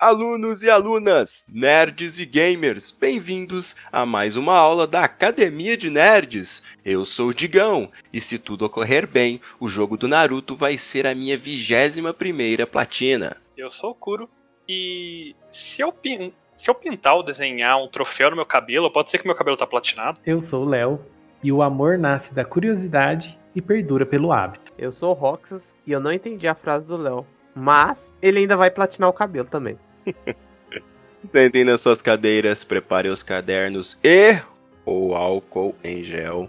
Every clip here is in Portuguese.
Alunos e alunas, nerds e gamers, bem-vindos a mais uma aula da Academia de Nerds. Eu sou o Digão e se tudo ocorrer bem, o jogo do Naruto vai ser a minha vigésima primeira platina. Eu sou o Kuro e se eu, pin... se eu pintar ou desenhar um troféu no meu cabelo, pode ser que meu cabelo tá platinado? Eu sou o Léo e o amor nasce da curiosidade e perdura pelo hábito. Eu sou o Roxas e eu não entendi a frase do Léo, mas ele ainda vai platinar o cabelo também. Sentem nas suas cadeiras, preparem os cadernos e o álcool em gel,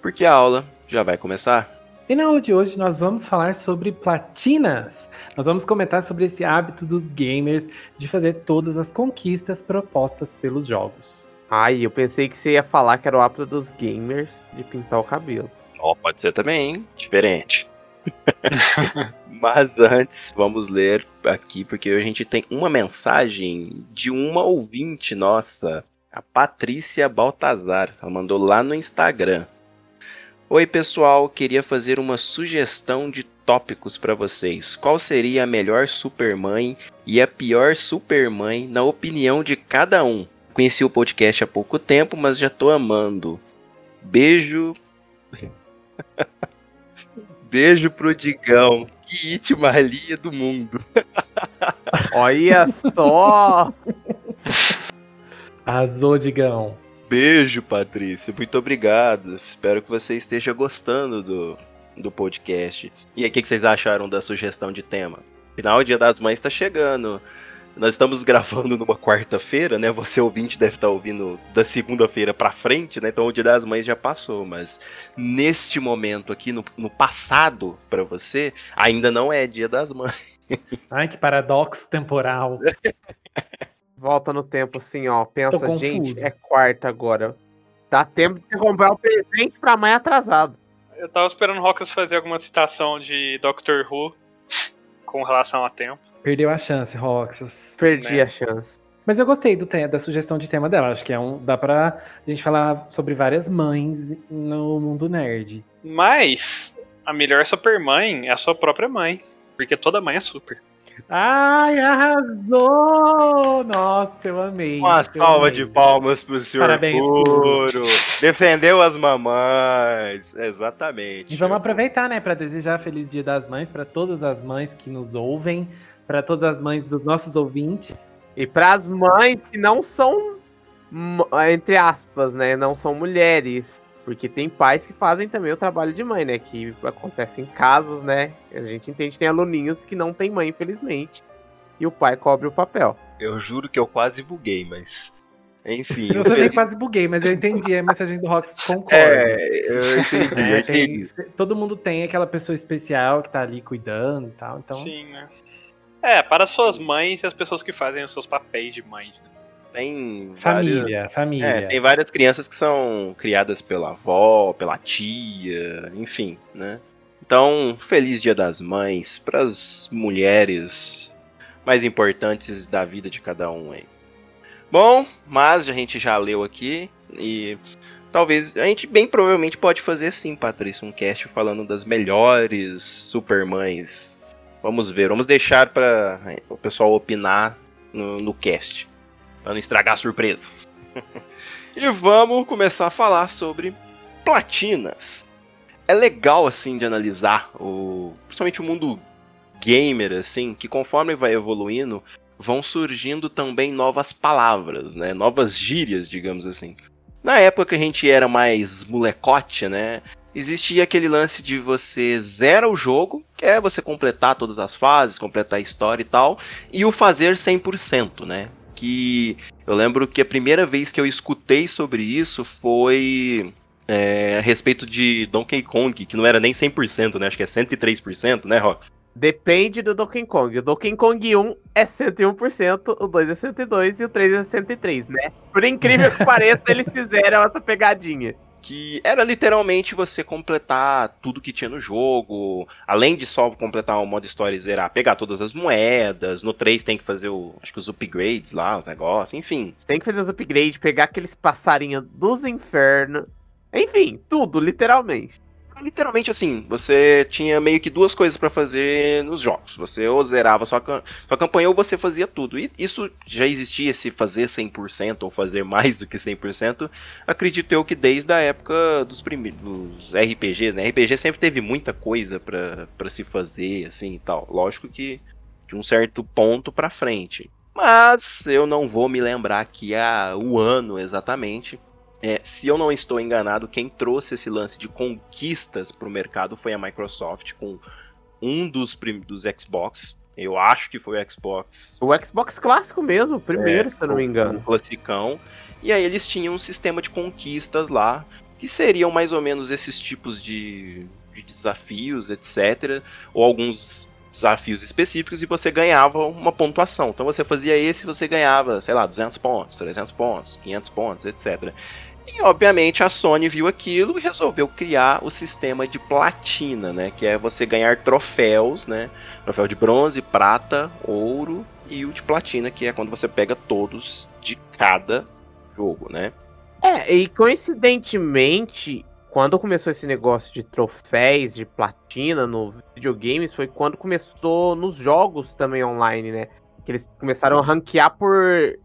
porque a aula já vai começar. E na aula de hoje nós vamos falar sobre platinas. Nós vamos comentar sobre esse hábito dos gamers de fazer todas as conquistas propostas pelos jogos. Ai, eu pensei que você ia falar que era o hábito dos gamers de pintar o cabelo. Ó, oh, pode ser também, hein? Diferente. Mas antes, vamos ler aqui, porque a gente tem uma mensagem de uma ouvinte nossa, a Patrícia Baltazar. Ela mandou lá no Instagram. Oi, pessoal, queria fazer uma sugestão de tópicos para vocês. Qual seria a melhor supermãe e a pior supermãe na opinião de cada um? Conheci o podcast há pouco tempo, mas já tô amando. Beijo. Beijo pro Digão. Que it Malia do mundo. Olha só! Arrasou, Digão. Beijo, Patrícia. Muito obrigado. Espero que você esteja gostando do, do podcast. E aí, o que, que vocês acharam da sugestão de tema? Final, o Dia das Mães está chegando. Nós estamos gravando numa quarta-feira, né? Você ouvinte deve estar ouvindo da segunda-feira para frente, né? Então o Dia das Mães já passou, mas neste momento aqui no, no passado para você ainda não é Dia das Mães. Ai, que paradoxo temporal. Volta no tempo assim, ó. Pensa, gente, é quarta agora. Dá tempo de comprar o um presente pra mãe atrasado. Eu tava esperando o Rocas fazer alguma citação de Doctor Who com relação a tempo. Perdeu a chance, Roxas. Perdi né? a chance. Mas eu gostei do da sugestão de tema dela. Acho que é um, dá pra gente falar sobre várias mães no mundo nerd. Mas a melhor supermãe é a sua própria mãe. Porque toda mãe é super. Ai, arrasou! Nossa, eu amei. Uma eu salva amei. de palmas pro senhor Parabéns, Puro. Defendeu as mamães. Exatamente. E vamos aproveitar, né, para desejar Feliz Dia das Mães para todas as mães que nos ouvem para todas as mães dos nossos ouvintes. E para as mães que não são, entre aspas, né? Não são mulheres. Porque tem pais que fazem também o trabalho de mãe, né? Que acontece em casos, né? A gente entende tem aluninhos que não tem mãe, infelizmente. E o pai cobre o papel. Eu juro que eu quase buguei, mas. Enfim. Eu também quase buguei, mas eu entendi a mensagem do Rox concorda. É, eu entendi. É, tem, todo mundo tem aquela pessoa especial que tá ali cuidando e tal. Então... Sim, né? É, para suas mães e as pessoas que fazem os seus papéis de mães, né? Tem família, várias, família. É, tem várias crianças que são criadas pela avó, pela tia, enfim, né? Então, feliz Dia das Mães para as mulheres mais importantes da vida de cada um aí. Bom, mas a gente já leu aqui e talvez a gente bem provavelmente pode fazer sim, Patrícia, um cast falando das melhores supermães Vamos ver, vamos deixar para o pessoal opinar no, no cast, para não estragar a surpresa. e vamos começar a falar sobre platinas. É legal assim de analisar o, principalmente o mundo gamer assim, que conforme vai evoluindo, vão surgindo também novas palavras, né? Novas gírias, digamos assim. Na época que a gente era mais molecote, né? Existia aquele lance de você zera o jogo, que é você completar todas as fases, completar a história e tal, e o fazer 100%, né? Que eu lembro que a primeira vez que eu escutei sobre isso foi é, a respeito de Donkey Kong, que não era nem 100%, né? Acho que é 103%, né, Rox? Depende do Donkey Kong. O Donkey Kong 1 é 101%, o 2 é 102% e o 3 é 103%, né? Por incrível que pareça, eles fizeram essa pegadinha que era literalmente você completar tudo que tinha no jogo, além de só completar o modo história e zerar, pegar todas as moedas, no 3 tem que fazer o, acho que os upgrades lá, os negócios, enfim. Tem que fazer os upgrades, pegar aqueles passarinhos dos infernos, enfim, tudo, literalmente. Literalmente assim, você tinha meio que duas coisas pra fazer nos jogos. Você ou zerava sua, sua campanha ou você fazia tudo. E isso já existia, esse fazer 100% ou fazer mais do que 100%, acredito eu que desde a época dos primeiros RPGs, né? RPG sempre teve muita coisa pra se fazer, assim e tal. Lógico que de um certo ponto pra frente. Mas eu não vou me lembrar aqui a, o ano exatamente. É, se eu não estou enganado, quem trouxe esse lance de conquistas para o mercado foi a Microsoft com um dos, dos Xbox. Eu acho que foi o Xbox O Xbox clássico mesmo, o primeiro, É, se eu não me engano. o classicão. E aí eles tinham um sistema de conquistas lá, que seriam mais ou menos esses tipos de, de desafios, etc. Ou alguns desafios específicos e você ganhava uma pontuação. Então você fazia esse e você ganhava, sei lá, 200 pontos, 300 pontos, 500 pontos, etc. E obviamente a Sony viu aquilo e resolveu criar o sistema de platina, né, que é você ganhar troféus, né, troféu de bronze, prata, ouro e o de platina, que é quando você pega todos de cada jogo, né? É, e coincidentemente, quando começou esse negócio de troféus, de platina nos videogames, foi quando começou nos jogos também online, né? Que eles começaram a ranquear por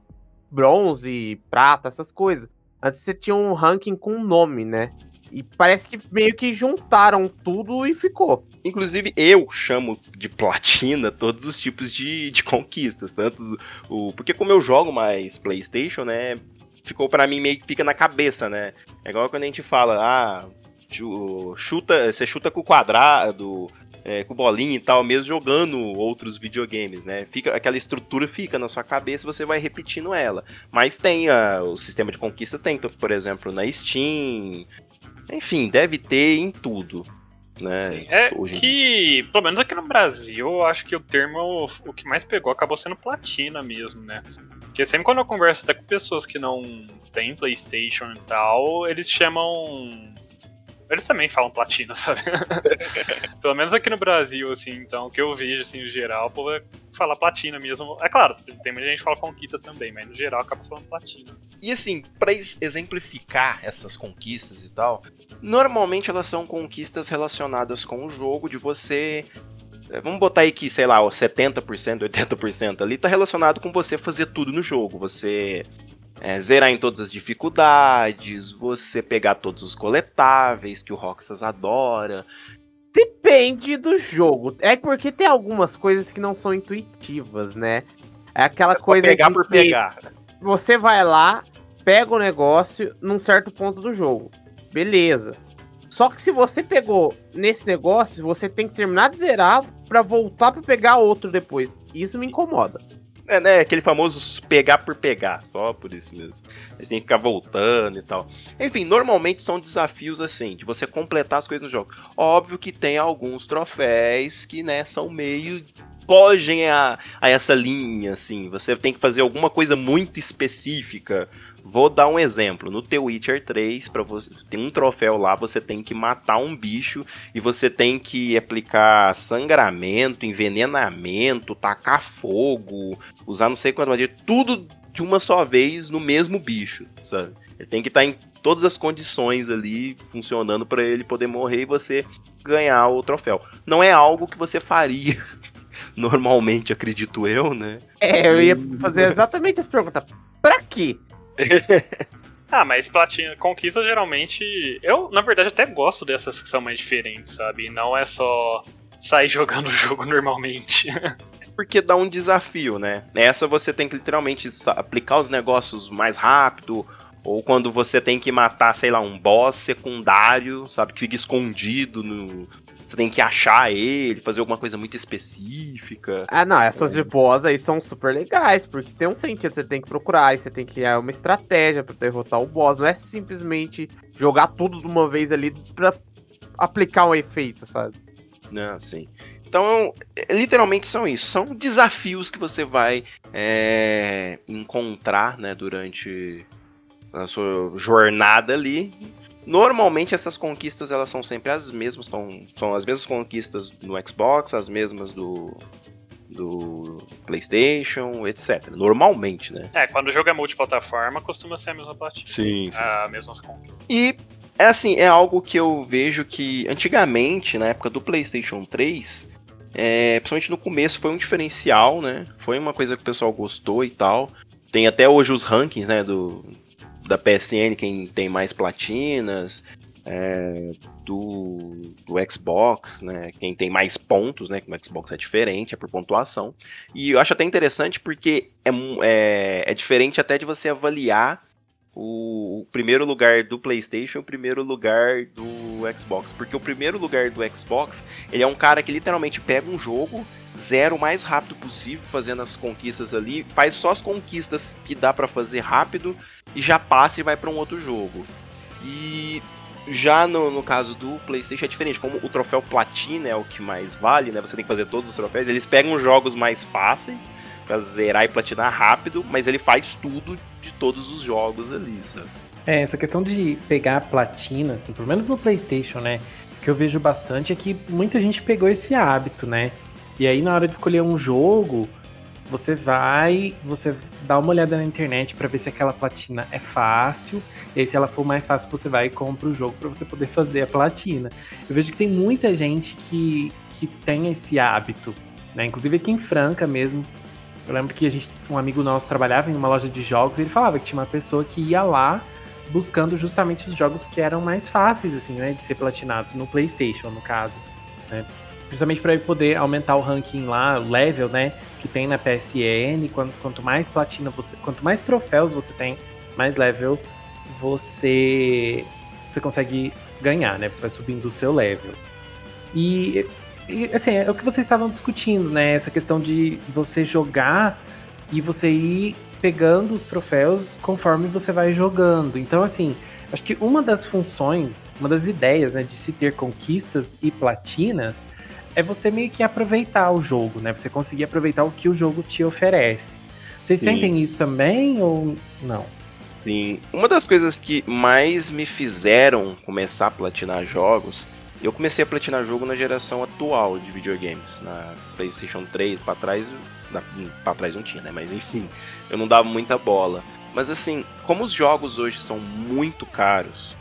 bronze, prata, essas coisas. Antes você tinha um ranking com nome, né? E parece que meio que juntaram tudo e ficou. Inclusive, eu chamo de platina todos os tipos de, de conquistas. Tanto o. Porque como eu jogo mais Playstation, né? Ficou pra mim meio que fica na cabeça, né? É igual quando a gente fala, ah, chu- chuta, você chuta com o quadrado, é, com bolinha e tal, mesmo jogando outros videogames, né? Fica, aquela estrutura fica na sua cabeça e você vai repetindo ela. Mas tem a- o sistema de conquista, tem, então, por exemplo, na Steam. Enfim, deve ter em tudo. Né? Sim, é hoje que, pelo menos aqui no Brasil, eu acho que o termo, o que mais pegou acabou sendo platina mesmo, né? Porque sempre quando eu converso até com pessoas que não têm Playstation e tal, eles chamam... Eles também falam platina, sabe? pelo menos aqui no Brasil, assim, então, o que eu vejo, assim, no geral, o povo é falar platina mesmo. É claro, tem muita gente que fala conquista também, mas no geral acaba falando platina. E assim, ex- exemplificar essas conquistas e tal, normalmente elas são conquistas relacionadas com o jogo, de você. eh, Vamos botar aí que, sei lá, o 70%, 80% ali tá relacionado com você fazer tudo no jogo. Você eh, zerar em todas as dificuldades, você pegar todos os coletáveis que o Roxas adora. Depende do jogo. É porque tem algumas coisas que não são intuitivas, né? É aquela Só coisa pegar por pegar. você vai lá, pega o negócio num certo ponto do jogo. Beleza. Só que se você pegou nesse negócio, você tem que terminar de zerar pra voltar pra pegar outro depois. Isso me incomoda. É, né? Aquele famoso pegar por pegar, só por isso mesmo. Você tem que ficar voltando e tal. Enfim, normalmente são desafios assim, de você completar as coisas no jogo. Óbvio que tem alguns troféus que, né, são meio. Fogem a, a essa linha, assim. Você tem que fazer alguma coisa muito específica. Vou dar um exemplo. No The Witcher 3, para você tem um troféu lá, você tem que matar um bicho e você tem que aplicar sangramento, envenenamento, tacar fogo, usar não sei quanto magia, tudo de uma só vez no mesmo bicho, sabe? Ele tem que estar em todas as condições ali funcionando para ele poder morrer e você ganhar o troféu. Não é algo que você faria normalmente, acredito eu, né? É, eu ia fazer exatamente essa pergunta. Pra quê? Ah, mas platina, conquista geralmente. Eu, na verdade, até gosto dessas que são mais diferentes, sabe? Não é só sair jogando o jogo normalmente. Porque dá um desafio, né? Nessa você tem que literalmente aplicar os negócios mais rápido, ou quando você tem que matar, sei lá, um boss secundário, sabe, que fica escondido no. Você tem que achar ele, fazer alguma coisa muito específica. Ah, não, essas de boss aí são super legais, porque tem um sentido, você tem que procurar, você tem que criar uma estratégia pra derrotar o boss, não é simplesmente jogar tudo de uma vez ali pra aplicar um efeito, sabe? né, assim. Então, é, literalmente são isso. São desafios que você vai é, encontrar, né, durante a sua jornada ali. Normalmente essas conquistas elas são sempre as mesmas, são, são as mesmas conquistas no Xbox, as mesmas do do PlayStation, etc. Normalmente, né? é, quando o jogo é multiplataforma, costuma ser a mesma platina. Sim. Ah, mesmas conquistas. E É assim, é algo que eu vejo que antigamente, na época do PlayStation 3, é, principalmente no começo, foi um diferencial, né? Foi uma coisa que o pessoal gostou e tal. Tem até hoje os rankings, né, do, da PSN, quem tem mais platinas, é, do, do Xbox, né? Quem tem mais pontos, né? Que no Xbox é diferente, é por pontuação. E eu acho até interessante porque é, é, é diferente até de você avaliar o, o, primeiro lugar do PlayStation e o primeiro lugar do Xbox. Porque o primeiro lugar do Xbox, ele é um cara que literalmente pega um jogo, zero o mais rápido possível, fazendo as conquistas ali, faz só as conquistas que dá para fazer rápido e já passa e vai para um outro jogo. E já no, no caso do PlayStation é diferente, como o troféu Platina é o que mais vale, né? Você tem que fazer todos os troféus. Eles pegam jogos mais fáceis pra zerar e platinar rápido, mas ele faz tudo de todos os jogos ali, sabe? É, essa questão de pegar platina, assim, pelo menos no PlayStation, né? que eu vejo bastante é que muita gente pegou esse hábito, né? E aí na hora de escolher um jogo, você vai, você dá uma olhada na internet para ver se aquela platina é fácil. E aí, se ela for mais fácil, você vai e compra o jogo para você poder fazer a platina. Eu vejo que tem muita gente que, que tem esse hábito, né? Inclusive aqui em Franca mesmo. Eu lembro que a gente, um amigo nosso trabalhava em uma loja de jogos e ele falava que tinha uma pessoa que ia lá buscando justamente os jogos que eram mais fáceis, assim, né? De ser platinados no PlayStation, no caso. Né? Justamente para poder aumentar o ranking lá, o level, né? que tem na PSN. Quanto, quanto mais platina você. Quanto mais troféus você tem, mais level você, você consegue ganhar, né? Você vai subindo o seu level. E, e assim, é o que vocês estavam discutindo, né? Essa questão de você jogar e você ir pegando os troféus conforme você vai jogando. Então, assim, acho que uma das funções, uma das ideias, né, de se ter conquistas e platinas é você meio que aproveitar o jogo, né? Você conseguir aproveitar o que o jogo te oferece. Vocês Sim. sentem isso também ou não? Sim. Uma das coisas que mais me fizeram começar a platinar jogos, eu comecei a platinar jogo na geração atual de videogames, na PlayStation 3, para trás, para trás não tinha, né? Mas enfim, eu não dava muita bola. Mas assim, como os jogos hoje são muito caros,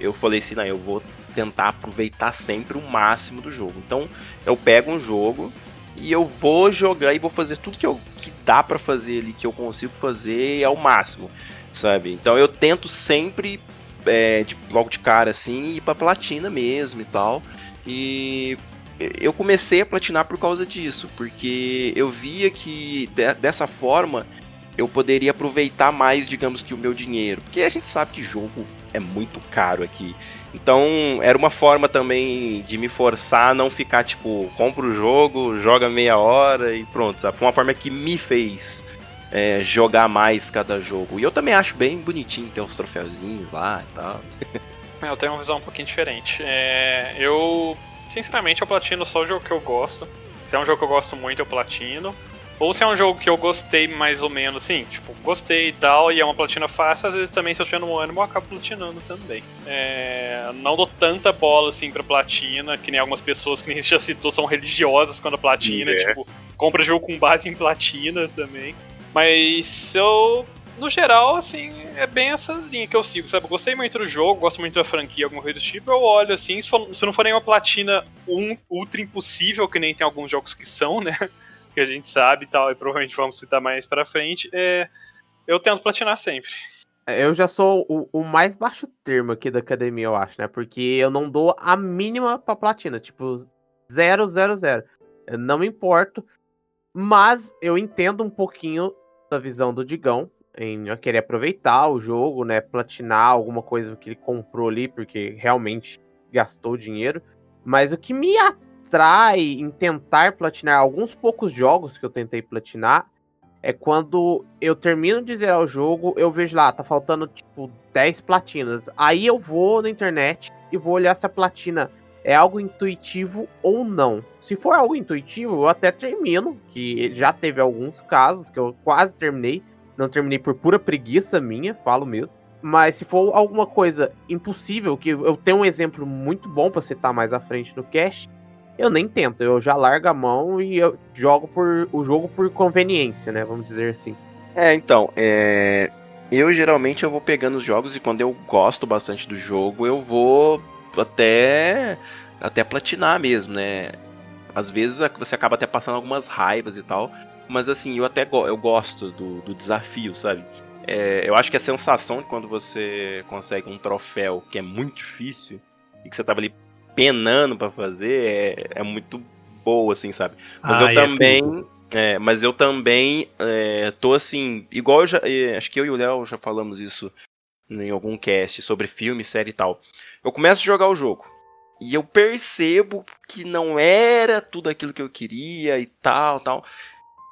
eu falei assim, não, eu vou tentar aproveitar sempre o máximo do jogo. Então, eu pego um jogo e eu vou jogar e vou fazer tudo que, eu, que dá para fazer ali, que eu consigo fazer ao máximo, sabe? Então, eu tento sempre, é, de, logo de cara assim, ir pra platina mesmo e tal. E eu comecei a platinar por causa disso, porque eu via que de, dessa forma eu poderia aproveitar mais, digamos que o meu dinheiro, porque a gente sabe que jogo é muito caro aqui. Então era uma forma também de me forçar a não ficar tipo, compra o jogo, joga meia hora e pronto, sabe? Foi uma forma que me fez é, jogar mais cada jogo. E eu também acho bem bonitinho ter os troféuzinhos lá e tal. É, eu tenho uma visão um pouquinho diferente. É, eu, sinceramente, eu platino só o jogo que eu gosto. Se é um jogo que eu gosto muito, eu platino. Ou se é um jogo que eu gostei mais ou menos, assim, tipo, gostei e tal, e é uma platina fácil, às vezes também se eu tiver no ânimo eu acabo platinando também. É, não dou tanta bola assim pra platina, que nem algumas pessoas que nem já citou são religiosas quando a platina, é. tipo, compra jogo com base em platina também. Mas eu no geral, assim, é bem essa linha que eu sigo, sabe? Eu gostei muito do jogo, gosto muito da franquia, alguma coisa do tipo, eu olho assim, se, for, se não for nenhuma platina um, ultra impossível, que nem tem alguns jogos que são, né? que a gente sabe e tal, e provavelmente vamos citar mais pra frente, é, eu tento platinar sempre. É, eu já sou o, o, mais baixo termo aqui da academia, eu acho, né? Porque eu não dou a mínima pra platina, tipo, 0, 0, 0. Eu não me importo, mas eu entendo um pouquinho da visão do Digão em querer aproveitar o jogo, né? Platinar alguma coisa que ele comprou ali, porque realmente gastou dinheiro. Mas o que me atrai em tentar platinar alguns poucos jogos que eu tentei platinar é quando eu termino de zerar o jogo, eu vejo lá, tá faltando tipo 10 platinas. Aí eu vou na internet e vou olhar se a platina é algo intuitivo ou não. Se for algo intuitivo, eu até termino, que já teve alguns casos que eu quase terminei, não terminei por pura preguiça minha, falo mesmo. Mas se for alguma coisa impossível, que eu tenho um exemplo muito bom para citar mais à frente no cast, eu nem tento, eu já largo a mão e eu jogo por o jogo por conveniência, né? Vamos dizer assim. É, então, é, eu geralmente eu vou pegando os jogos e quando eu gosto bastante do jogo, eu vou até até platinar mesmo, né? Às vezes você acaba até passando algumas raivas e tal, mas assim, eu até go eu gosto do, do desafio, sabe? É, eu acho que a sensação de quando você consegue um troféu que é muito difícil e que você tava ali penando para fazer é, é, muito boa, assim, sabe? Mas ah, eu também. É, mas eu também é, tô assim, igual eu já. É, acho que eu e o Léo já falamos isso em algum cast sobre filme, série e tal. Eu começo a jogar o jogo. E eu percebo que não era tudo aquilo que eu queria e tal, tal.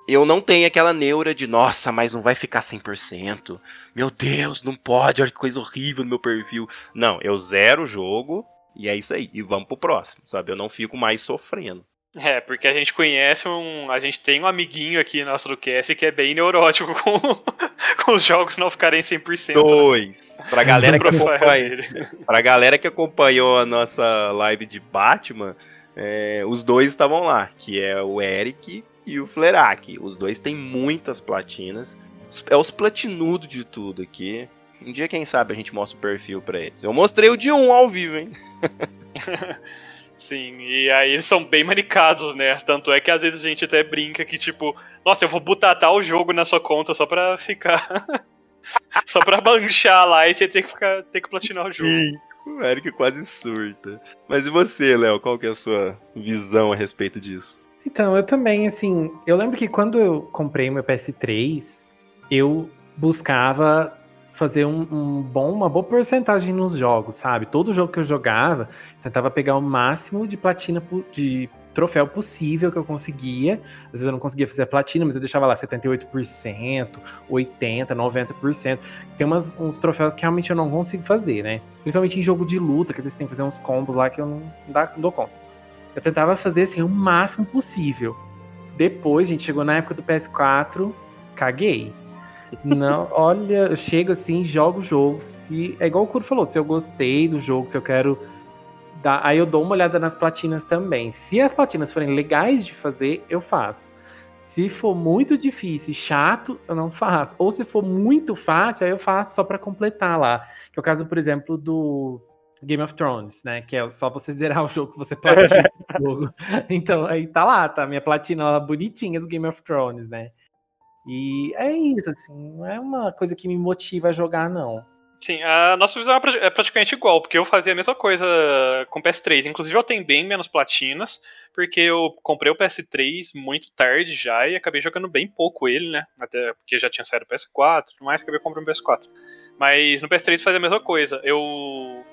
Eu não tenho aquela neura de, nossa, mas não vai ficar 100%. Meu Deus, não pode, olha que coisa horrível no meu perfil. Não, eu zero o jogo e é isso aí. E vamos pro próximo, sabe? Eu não fico mais sofrendo. É, porque a gente conhece um. A gente tem um amiguinho aqui no nosso cast que é bem neurótico com, com os jogos não ficarem 100%. Né? Dois. Né? Pra, galera que acompanha, pra galera que acompanhou a nossa live de Batman, é, os dois estavam lá, que é o Eric e o Flerak. Os dois têm muitas platinas. É os platinudos de tudo aqui. Um dia, quem sabe, a gente mostra o perfil pra eles. Eu mostrei o de um ao vivo, hein? Sim, e aí eles são bem manicados, né? Tanto é que às vezes a gente até brinca que, tipo, nossa, eu vou botar tal jogo na sua conta só pra ficar. só pra manchar lá e você ter que, ficar, ter que platinar o jogo. Sim, o Eric quase surta. Mas e você, Léo? Qual que é a sua visão a respeito disso? Então, eu também, assim, eu lembro que quando eu comprei meu PS3, eu buscava fazer um, um, bom, uma boa porcentagem nos jogos, sabe? Todo jogo que eu jogava, tentava pegar o máximo de platina de troféu possível que eu conseguia. Às vezes eu não conseguia fazer platina, mas eu deixava lá 78%, 80%, 90%. Tem umas, uns troféus que realmente eu não consigo fazer, né? Principalmente em jogo de luta, que às vezes tem que fazer uns combos lá que eu não, dá, não dou conta. Eu tentava fazer assim o máximo possível. Depois, a gente chegou na época do PS4, caguei não, olha, eu chego assim, jogo o jogo. Se, é igual o Kuro falou, se eu gostei do jogo, se eu quero. Dar, aí eu dou uma olhada nas platinas também. Se as platinas forem legais de fazer, eu faço. Se for muito difícil e chato, eu não faço. Ou se for muito fácil, aí eu faço só para completar lá. Que é o caso, por exemplo, do Game of Thrones, né? Que é só você zerar o jogo que você platina o jogo. Então, aí tá lá, tá? Minha platina lá bonitinha do Game of Thrones, né? E é isso, assim, não é uma coisa que me motiva a jogar, não. Sim, a nossa visão é, é praticamente igual, porque eu fazia a mesma coisa com o PS3. Inclusive, eu tenho bem menos platinas, porque eu comprei o PS3 muito tarde já e acabei jogando bem pouco ele, né? Até porque já tinha saído o PS4 e mais, acabei comprando o PS4. Mas no PS3 fazia a mesma coisa. Eu.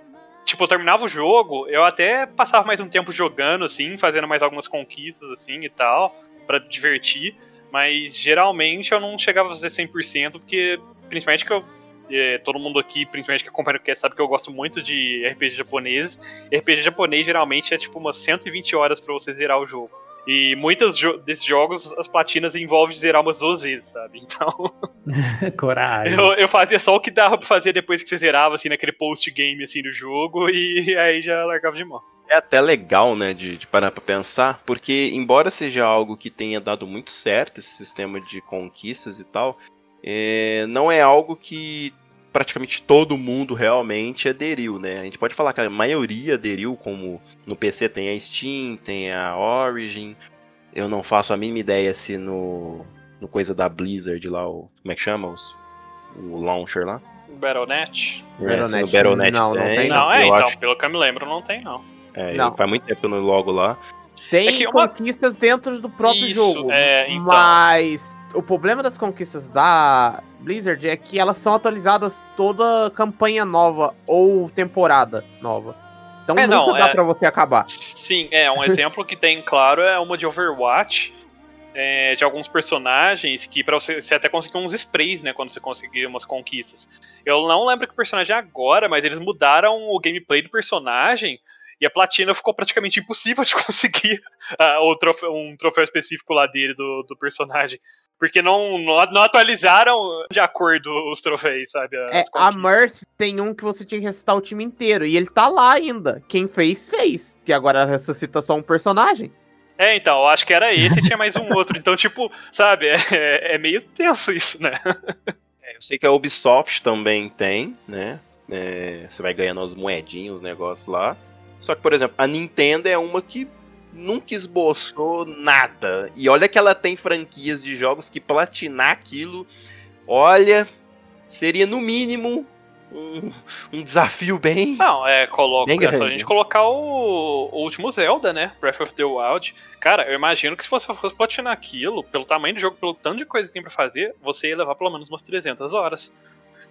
Tipo, eu terminava o jogo, eu até passava mais um tempo jogando, assim, fazendo mais algumas conquistas, assim e tal, para divertir. Mas geralmente eu não chegava a fazer 100%, porque principalmente que eu. É, todo mundo aqui, principalmente que acompanha o que sabe que eu gosto muito de RPG japonês. E RPG japonês geralmente é tipo umas 120 horas para você zerar o jogo. E muitos jo desses jogos, as platinas envolvem zerar umas duas vezes, sabe? Então. Coragem. Eu, eu, fazia só o que dava pra fazer depois que você zerava, assim, naquele post-game, assim, do jogo, e aí já largava de mão. É até legal, né, de, de, parar pra pensar, porque embora seja algo que tenha dado muito certo, esse sistema de conquistas e tal, é, não é algo que praticamente todo mundo realmente aderiu, né? A gente pode falar que a maioria aderiu, como no PC tem a Steam, tem a Origin. Eu não faço a mínima ideia se no, no coisa da Blizzard lá, o, como é que chama? Os, o launcher lá. Battle.net. É, Battle.net. No Battle.net não, tem. Não, tem, não. não é, então, acho... pelo que eu me lembro, não tem, não. É, não. faz muito tempo no logo lá. Tem é uma... conquistas dentro do próprio Isso, jogo. É, então... Mas o problema das conquistas da Blizzard é que elas são atualizadas toda campanha nova ou temporada nova. Então é, nunca não, dá é... pra você acabar. Sim, é. Um exemplo que tem, claro, é uma de Overwatch. É, de alguns personagens que para você, você até conseguir uns sprays, né, quando você conseguir umas conquistas. Eu não lembro que personagem é agora, mas eles mudaram o gameplay do personagem e a platina ficou praticamente impossível de conseguir uh, troféu, um troféu específico lá dele, do, do personagem. Porque não, não, não, atualizaram de acordo os troféus, sabe? É, a Mercy tem um que você tinha que ressuscitar o time inteiro. E ele tá lá ainda. Quem fez, fez. Que agora ressuscita só um personagem. É, então, eu acho que era esse e tinha mais um outro. Então, tipo, sabe, é, é meio tenso isso, né? Eu sei que a Ubisoft também tem, né? É, você vai ganhando as moedinhas, os negócios lá. Só que, por exemplo, a Nintendo é uma que nunca esboçou nada. E olha que ela tem franquias de jogos que platinar aquilo, olha, seria no mínimo um, um desafio bem. Não, é, coloca, é só a gente colocar o, o último Zelda, né? Breath of the Wild. Cara, eu imagino que se você fosse platinar aquilo, pelo tamanho do jogo, pelo tanto de coisa que tem pra fazer, você ia levar pelo menos umas 300 horas.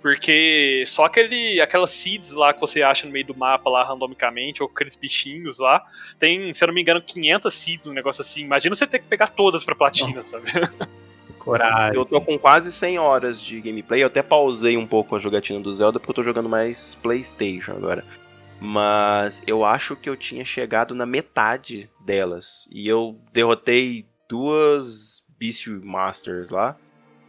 Porque só aquele, aquelas seeds lá que você acha no meio do mapa lá randomicamente, ou aqueles bichinhos lá, tem, se eu não me engano, 500 seeds, um negócio assim. Imagina você ter que pegar todas pra platina, sabe? Coragem. Eu tô com quase 100 horas de gameplay. Eu até pausei um pouco a jogatina do Zelda porque eu tô jogando mais PlayStation agora. Mas eu acho que eu tinha chegado na metade delas. E eu derrotei duas Beastmasters lá.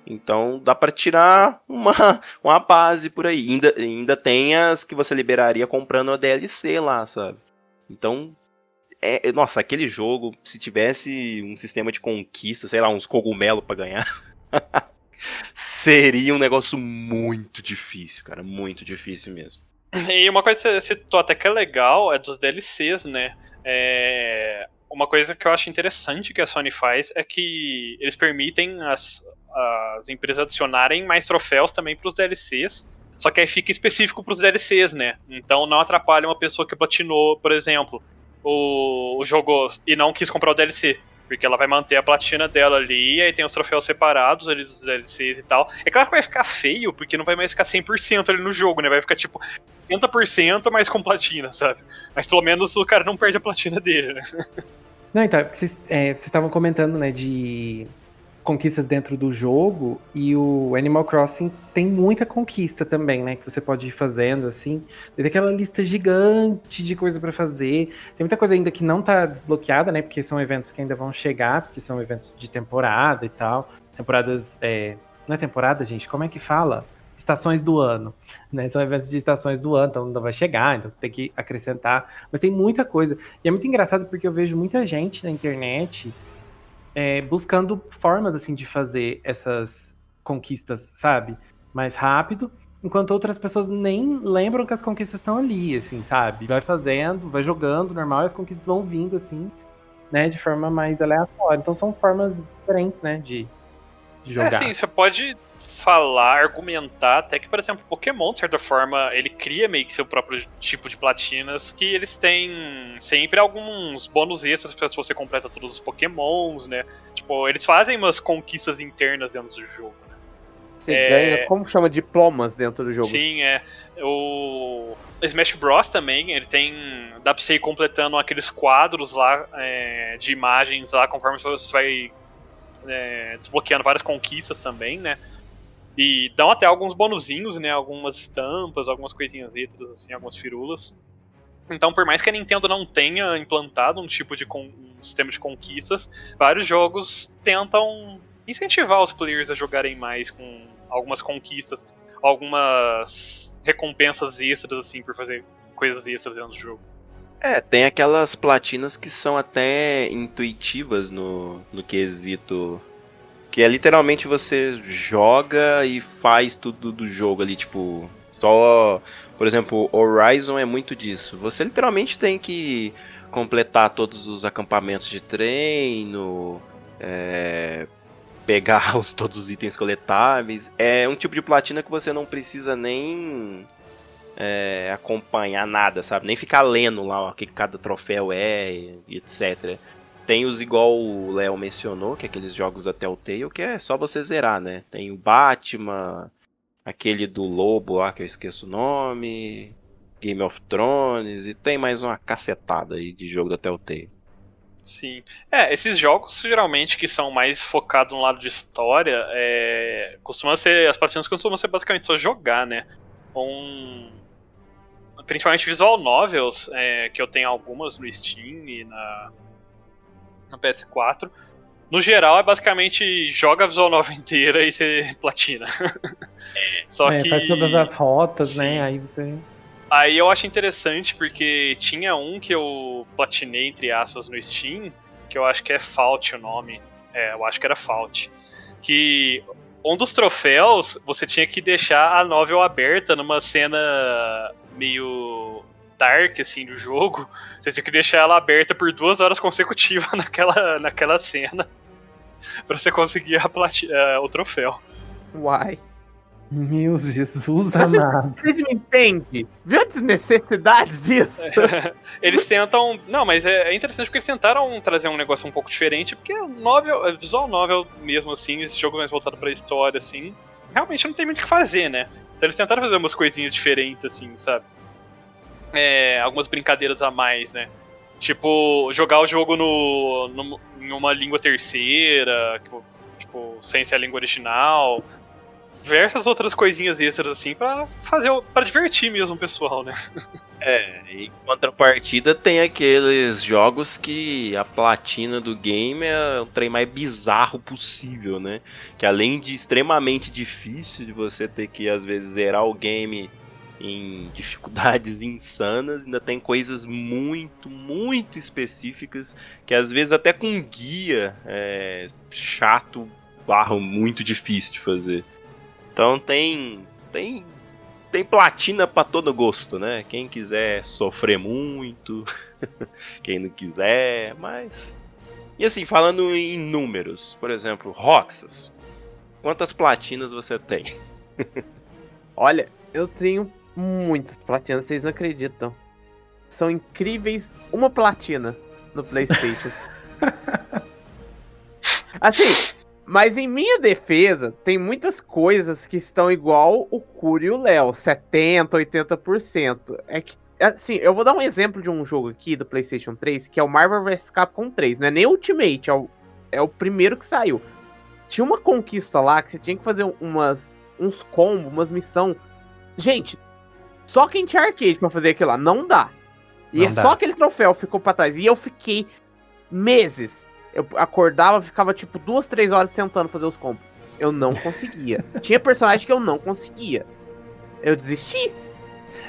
Então dá pra tirar uma, uma base por aí. Ainda, ainda tem as que você liberaria comprando a DLC lá, sabe? Então. É, nossa, aquele jogo, se tivesse um sistema de conquista, sei lá, uns cogumelos pra ganhar. seria um negócio muito difícil, cara. Muito difícil mesmo. E uma coisa que você citou até que é legal é dos DLCs, né? É, Uma coisa que eu acho interessante que a Sony faz é que eles permitem as, as empresas adicionarem mais troféus também para os DLCs. Só que aí fica específico para os DLCs, né? Então não atrapalha uma pessoa que platinou, por exemplo, o, o jogo e não quis comprar o DLC. Porque ela vai manter a platina dela ali, aí tem os troféus separados ali dos DLCs e tal. É claro que vai ficar feio, porque não vai mais ficar 100% ali no jogo, né? Vai ficar tipo 50% mais com platina, sabe? Mas pelo menos o cara não perde a platina dele, né? Não, então, vocês é, vocês estavam comentando, né, de conquistas dentro do jogo, e o Animal Crossing tem muita conquista também, né, que você pode ir fazendo, assim. Tem aquela lista gigante de coisa pra fazer. Tem muita coisa ainda que não tá desbloqueada, né, porque são eventos que ainda vão chegar, porque são eventos de temporada e tal. Temporadas, é... Não é temporada, gente? Como é que fala? Estações do ano, né? São eventos de estações do ano, então ainda vai chegar, então tem que acrescentar. Mas tem muita coisa. E é muito engraçado porque eu vejo muita gente na internet é, buscando formas assim de fazer essas conquistas, sabe? Mais rápido, enquanto outras pessoas nem lembram que as conquistas estão ali, assim, sabe? Vai fazendo, vai jogando normal e as conquistas vão vindo assim, né, de forma mais aleatória. Então são formas diferentes, né, de, de É jogar. assim, você pode falar, argumentar, até que, por exemplo, Pokémon, de certa forma, ele cria meio que seu próprio tipo de platinas, que eles têm sempre alguns bônus extras se você completa todos os Pokémons, né? Tipo, eles fazem umas conquistas internas dentro do jogo. né? Você É. ganha, como chama, diplomas dentro do jogo. Sim, é. O Smash Bros também, ele tem. Dá pra você ir completando aqueles quadros lá é, de imagens lá, conforme você vai é, desbloqueando várias conquistas também, né? E dão até alguns bonuzinhos, né? Algumas estampas, algumas coisinhas extras, assim, algumas firulas. Então, por mais que a Nintendo não tenha implantado um tipo de um sistema de conquistas, vários jogos tentam incentivar os players a jogarem mais com algumas conquistas, algumas recompensas extras, assim, por fazer coisas extras dentro do jogo. É, tem aquelas platinas que são até intuitivas no, no quesito. Que é literalmente você joga e faz tudo do jogo ali, tipo. Só. Por exemplo, Horizon é muito disso. Você literalmente tem que completar todos os acampamentos de treino. é, pegar os, todos os itens coletáveis. É um tipo de platina que você não precisa nem é, acompanhar nada, sabe? Nem ficar lendo lá o que cada troféu é e etc. Tem os igual o Léo mencionou, que é aqueles jogos da Telltale, que é só você zerar, né? Tem o Batman, aquele do Lobo lá, que eu esqueço o nome, Game of Thrones, e tem mais uma cacetada aí de jogo da Telltale. Sim. É, esses jogos geralmente que são mais focados no lado de história, é, costuma ser. As platinas costumam ser basicamente só jogar, né? Um, principalmente visual novels, é, que eu tenho algumas no Steam e na, na PS4. No geral, é basicamente joga a visual novel inteira e você platina. Só É, que faz todas as rotas, Sim. né? Aí você. Aí eu acho interessante porque tinha um que eu platinei, entre aspas, no Steam, que eu acho que é Fault o nome. É, eu acho que era Fault. Que um dos troféus, você tinha que deixar a novel aberta numa cena meio dark, assim, do jogo. Você tinha que deixar ela aberta por duas horas consecutivas naquela, naquela cena. pra você conseguir a plati uh, o troféu. Uai. Meu Jesus amado. Vocês me entendem? Viu a desnecessidade disso? eles tentam. Não, mas é, é interessante porque eles tentaram trazer um negócio um pouco diferente, porque novel, é visual novel mesmo assim, esse jogo mais voltado pra história, assim, realmente não tem muito o que fazer, né? Então eles tentaram fazer umas coisinhas diferentes, assim, sabe? É, algumas brincadeiras a mais, né? Tipo, jogar o jogo no, no, numa língua terceira, tipo, tipo, sem ser a língua original diversas outras coisinhas extras assim para fazer para divertir mesmo o pessoal, né? É, em contrapartida tem aqueles jogos que a platina do game é o trem mais bizarro possível, né? Que além de extremamente difícil de você ter que às vezes zerar o game em dificuldades insanas, ainda tem coisas muito, muito específicas que às vezes até com guia é chato, barro muito difícil de fazer. Então tem tem tem platina para todo gosto, né? Quem quiser sofrer muito, quem não quiser, mas e assim falando em números, por exemplo, Roxas, quantas platinas você tem? Olha, eu tenho muitas platinas, vocês não acreditam. São incríveis uma platina no PlayStation. assim, mas em minha defesa, tem muitas coisas que estão igual o Curi e o Léo, 70, 80%. É que, assim, eu vou dar um exemplo de um jogo aqui do PlayStation 3, que é o Marvel vs Capcom 3. Não é nem Ultimate, é o, é o primeiro que saiu. Tinha uma conquista lá que você tinha que fazer umas, uns combos, umas missões. Gente, só quem tinha arcade pra fazer aquilo lá, não dá. E não é dá. só aquele troféu ficou pra trás. E eu fiquei meses eu acordava, ficava tipo duas, três horas tentando fazer os combos. Eu não conseguia. Tinha personagem que eu não conseguia. Eu desisti.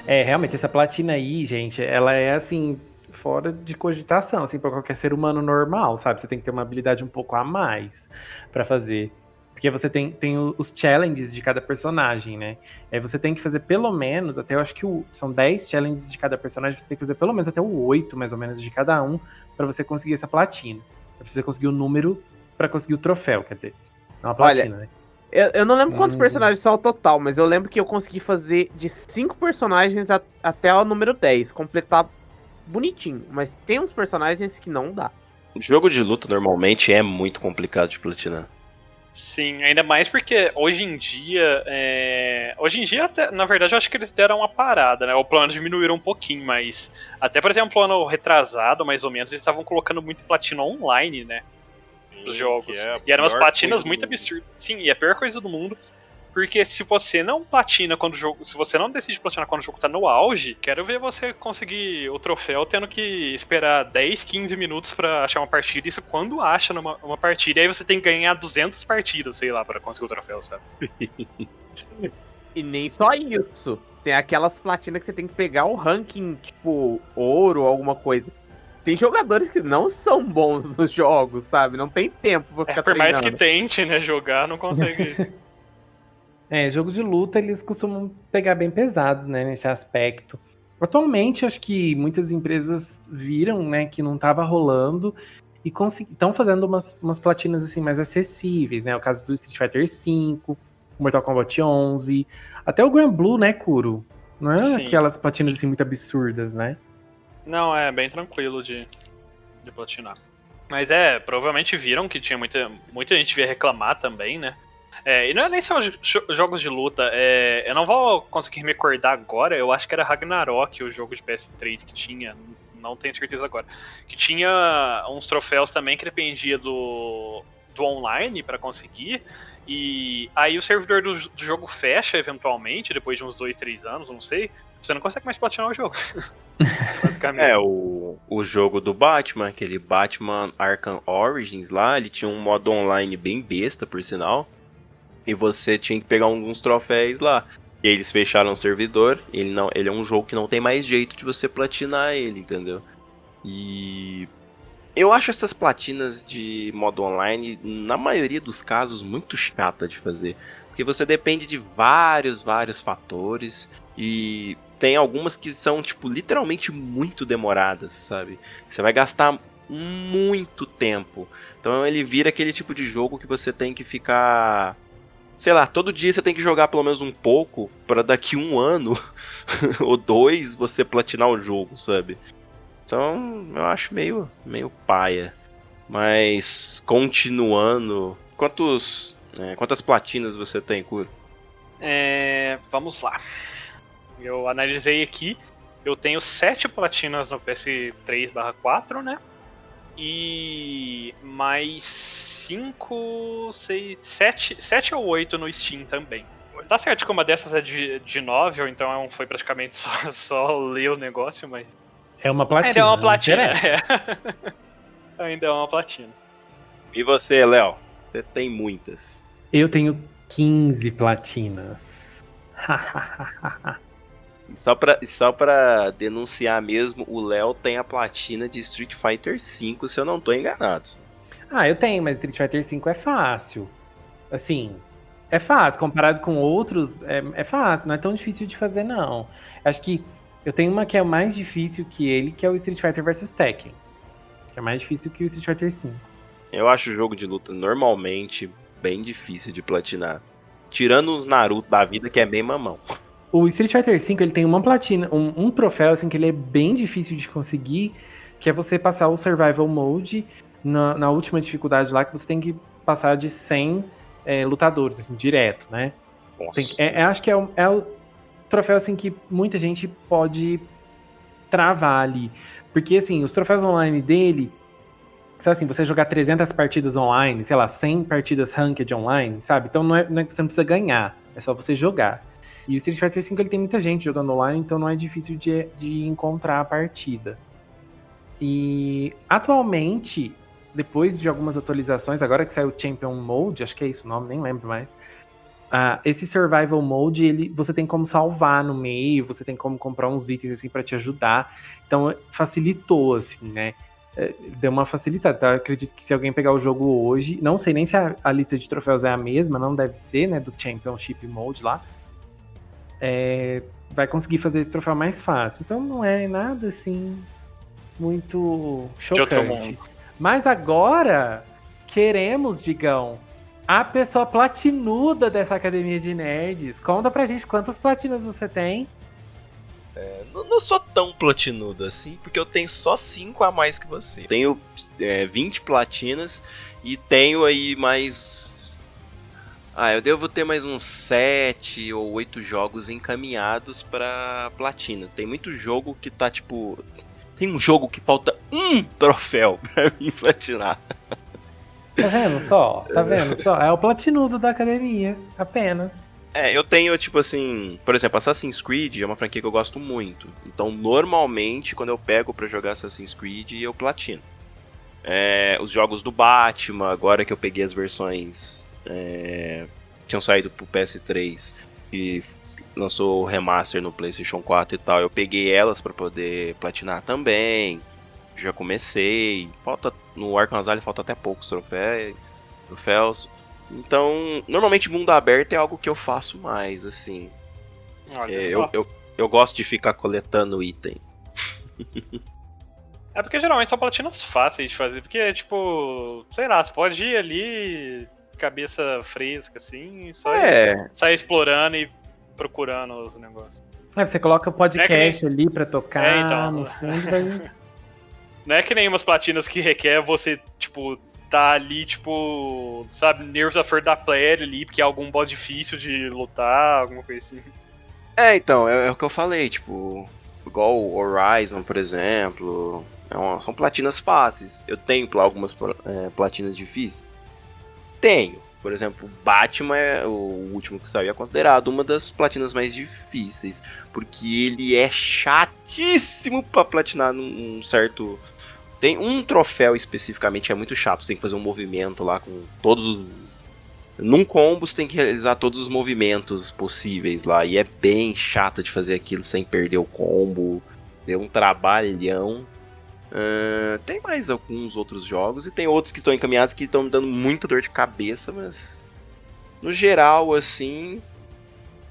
É, realmente, essa platina aí, gente, ela é assim, fora de cogitação, assim, pra qualquer ser humano normal, sabe? Você tem que ter uma habilidade um pouco a mais para fazer. Porque você tem, tem os challenges de cada personagem, né? Aí você tem que fazer pelo menos, até eu acho que o, são 10 challenges de cada personagem, você tem que fazer pelo menos até o 8, mais ou menos, de cada um, para você conseguir essa platina. É preciso conseguir o número para conseguir o troféu, quer dizer. É uma platina, Olha, né? Eu, eu, não lembro quantos hum. personagens são ao total, mas eu lembro que eu consegui fazer de 5 personagens a, até o número 10, completar bonitinho. Mas tem uns personagens que não dá. O jogo de luta normalmente é muito complicado de platinar. Sim, ainda mais porque hoje em dia. É... Hoje em dia, até, na verdade, eu acho que eles deram uma parada, né? O plano diminuíram um pouquinho, mas. Até, por exemplo, ano retrasado, mais ou menos, eles estavam colocando muito platina online, né? Dos jogos. É e eram umas platinas muito absurdas. Sim, e a pior coisa do mundo. Porque se você não platina quando o jogo. Se você não decide platinar quando o jogo tá no auge, quero ver você conseguir o troféu tendo que esperar 10, 15 minutos para achar uma partida. Isso quando acha numa uma partida. E aí você tem que ganhar 200 partidas, sei lá, para conseguir o troféu, sabe? e nem só isso. Tem aquelas platinas que você tem que pegar o ranking, tipo, ouro ou alguma coisa tem jogadores que não são bons nos jogos, sabe? Não tem tempo pra ficar é, Por treinando. mais que tente, né, jogar, não consegue. É, jogo de luta eles costumam pegar bem pesado, né, nesse aspecto. Atualmente, acho que muitas empresas viram, né, que não estava rolando e estão fazendo umas, umas platinas assim mais acessíveis, né? O caso do Street Fighter V, Mortal Kombat 11, até o Grand Blue, né, Kuro? Não é Sim. aquelas platinas assim muito absurdas, né? Não, é bem tranquilo de, de platinar. Mas é, provavelmente viram que tinha muita, muita gente via reclamar também, né? É, e não é nem só jogos de luta, é, eu não vou conseguir me recordar agora, eu acho que era Ragnarok, o jogo de PS3 que tinha, não tenho certeza agora, que tinha uns troféus também que dependia do, do online para conseguir, e aí o servidor do, do, jogo fecha eventualmente, depois de uns 2, 3 anos, não sei, você não consegue mais platinar o jogo. é, o, o jogo do Batman, aquele Batman Arkham Origins lá, ele tinha um modo online bem besta, por sinal, e você tinha que pegar alguns troféus lá. E eles fecharam o servidor. Ele não, ele é um jogo que não tem mais jeito de você platinar ele, entendeu? E Eu acho essas platinas de modo online, na maioria dos casos, muito chata de fazer. Porque você depende de vários, vários fatores. E tem algumas que são, tipo, literalmente muito demoradas, sabe? Você vai gastar muito tempo. Então ele vira aquele tipo de jogo que você tem que ficar. Sei lá, todo dia você tem que jogar pelo menos um pouco para daqui um ano ou dois você platinar o jogo, sabe? Então eu acho meio, meio paia. Mas continuando. Quantos. É, quantas platinas você tem, Kuro? É, vamos lá. Eu analisei aqui. Eu tenho 7 platinas no PS3/4, né? E mais 5, 6, 7, 7 ou 8 no Steam também. Tá certo que uma dessas é de, de novel, então foi praticamente só, só ler o negócio, mas é uma platina. Ainda é uma platina. É. Ainda é uma platina. E você, Léo? Você tem muitas. Eu tenho 15 platinas. só, pra, só pra denunciar mesmo, o Léo tem a platina de Street Fighter V, se eu não tô enganado. Ah, eu tenho, mas Street Fighter V é fácil. Assim, é fácil. Comparado com outros, é, é fácil. Não é tão difícil de fazer, não. Acho que eu tenho uma que é mais difícil que ele, que é o Street Fighter vs Tekken. Que é mais difícil que o Street Fighter V. Eu acho o jogo de luta normalmente bem difícil de platinar. Tirando os Naruto da vida, que é bem mamão. O Street Fighter V ele tem uma platina, um, um, troféu assim que ele é bem difícil de conseguir, que é você passar o Survival Mode na, na última dificuldade lá, que você tem que passar de 100 é, lutadores, assim, direto, né? Tem, é, é, acho que é, é o troféu assim que muita gente pode travar ali. Porque assim, os troféus online dele, sabe assim, você jogar 300 partidas online, sei lá, 100 partidas ranked online, sabe? Então não é, não é que você não precisa ganhar, é só você jogar. E o Street Fighter V ele tem muita gente jogando online, então não é difícil de, de encontrar a partida. E atualmente, depois de algumas atualizações, agora que saiu o Champion Mode, acho que é isso o nome, nem lembro mais. Uh, esse survival mode, ele, você tem como salvar no meio, você tem como comprar uns itens assim para te ajudar. Então facilitou assim, né? É, deu uma facilitada. Então, acredito que se alguém pegar o jogo hoje, não sei nem se a, a, lista de troféus é a mesma, não deve ser, né? Do Championship Mode lá. É, vai conseguir fazer esse troféu mais fácil. Então não é nada assim muito chocante. Mas agora queremos, digão, a pessoa platinuda dessa academia de nerds. Conta pra gente quantas platinas você tem. É, não, não, sou tão platinudo assim, porque eu tenho só 5 a mais que você. Tenho é, 20 platinas e tenho aí mais. Ah, eu devo ter mais uns 7 ou 8 jogos encaminhados para platina. Tem muito jogo que tá tipo. Tem um jogo que falta um troféu pra mim platinar. Tá vendo só? Tá vendo só? É o platinudo da academia, apenas. É, eu tenho, tipo assim, por exemplo, Assassin's Creed é uma franquia que eu gosto muito. Então, normalmente, quando eu pego para jogar Assassin's Creed, eu platino. É, os jogos do Batman, agora que eu peguei as versões é, tinham saído pro PS3 e lançou o remaster no PlayStation 4 e tal, eu peguei elas para poder platinar também já comecei. Falta no Arkham Asylum falta até poucos troféus, troféus. Então, normalmente mundo aberto é algo que eu faço mais, assim. É, eu, eu, eu gosto de ficar coletando item. é porque geralmente são platinas fáceis de fazer, porque, tipo, sei lá, você pode ir ali, cabeça fresca, assim, só é. sair explorando e procurando os negócios. É, você coloca o podcast é nem... ali pra tocar é, então... no fundo, vai... Não é que nem umas platinas que requer você, tipo, tá ali, tipo, sabe, nervos a flor da pele ali, porque é algum boss difícil de lutar, alguma coisa assim. É, então, é, é o que eu falei, tipo, igual o Horizon, por exemplo, é uma, são platinas fáceis. Eu tenho algumas é, platinas difíceis? Tenho. Por exemplo, Batman, é, o último que saiu, é considerado uma das platinas mais difíceis, porque ele é chatíssimo para platinar num certo tem um troféu especificamente é muito chato, você tem que fazer um movimento lá com todos num combo você tem que realizar todos os movimentos possíveis lá. E é bem chato de fazer aquilo sem perder o combo. Deu um trabalhão. Uh, tem mais alguns outros jogos e tem outros que estão encaminhados que estão me dando muita dor de cabeça, mas no geral, assim,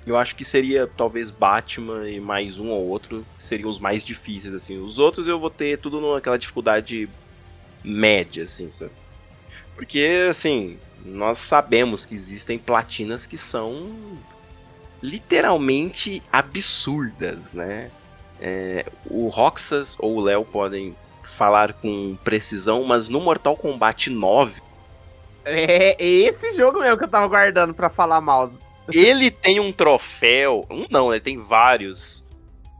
eu acho que seria talvez Batman e mais um ou outro seriam os mais difíceis, assim. Os outros eu vou ter tudo naquela dificuldade média, assim, sabe? Porque, assim, nós sabemos que existem platinas que são literalmente absurdas, né? É, o Roxas ou o Léo podem falar com precisão, mas no Mortal Kombat 9. É, é esse jogo mesmo que eu tava guardando para falar mal. Ele tem um troféu. Um não, ele tem vários.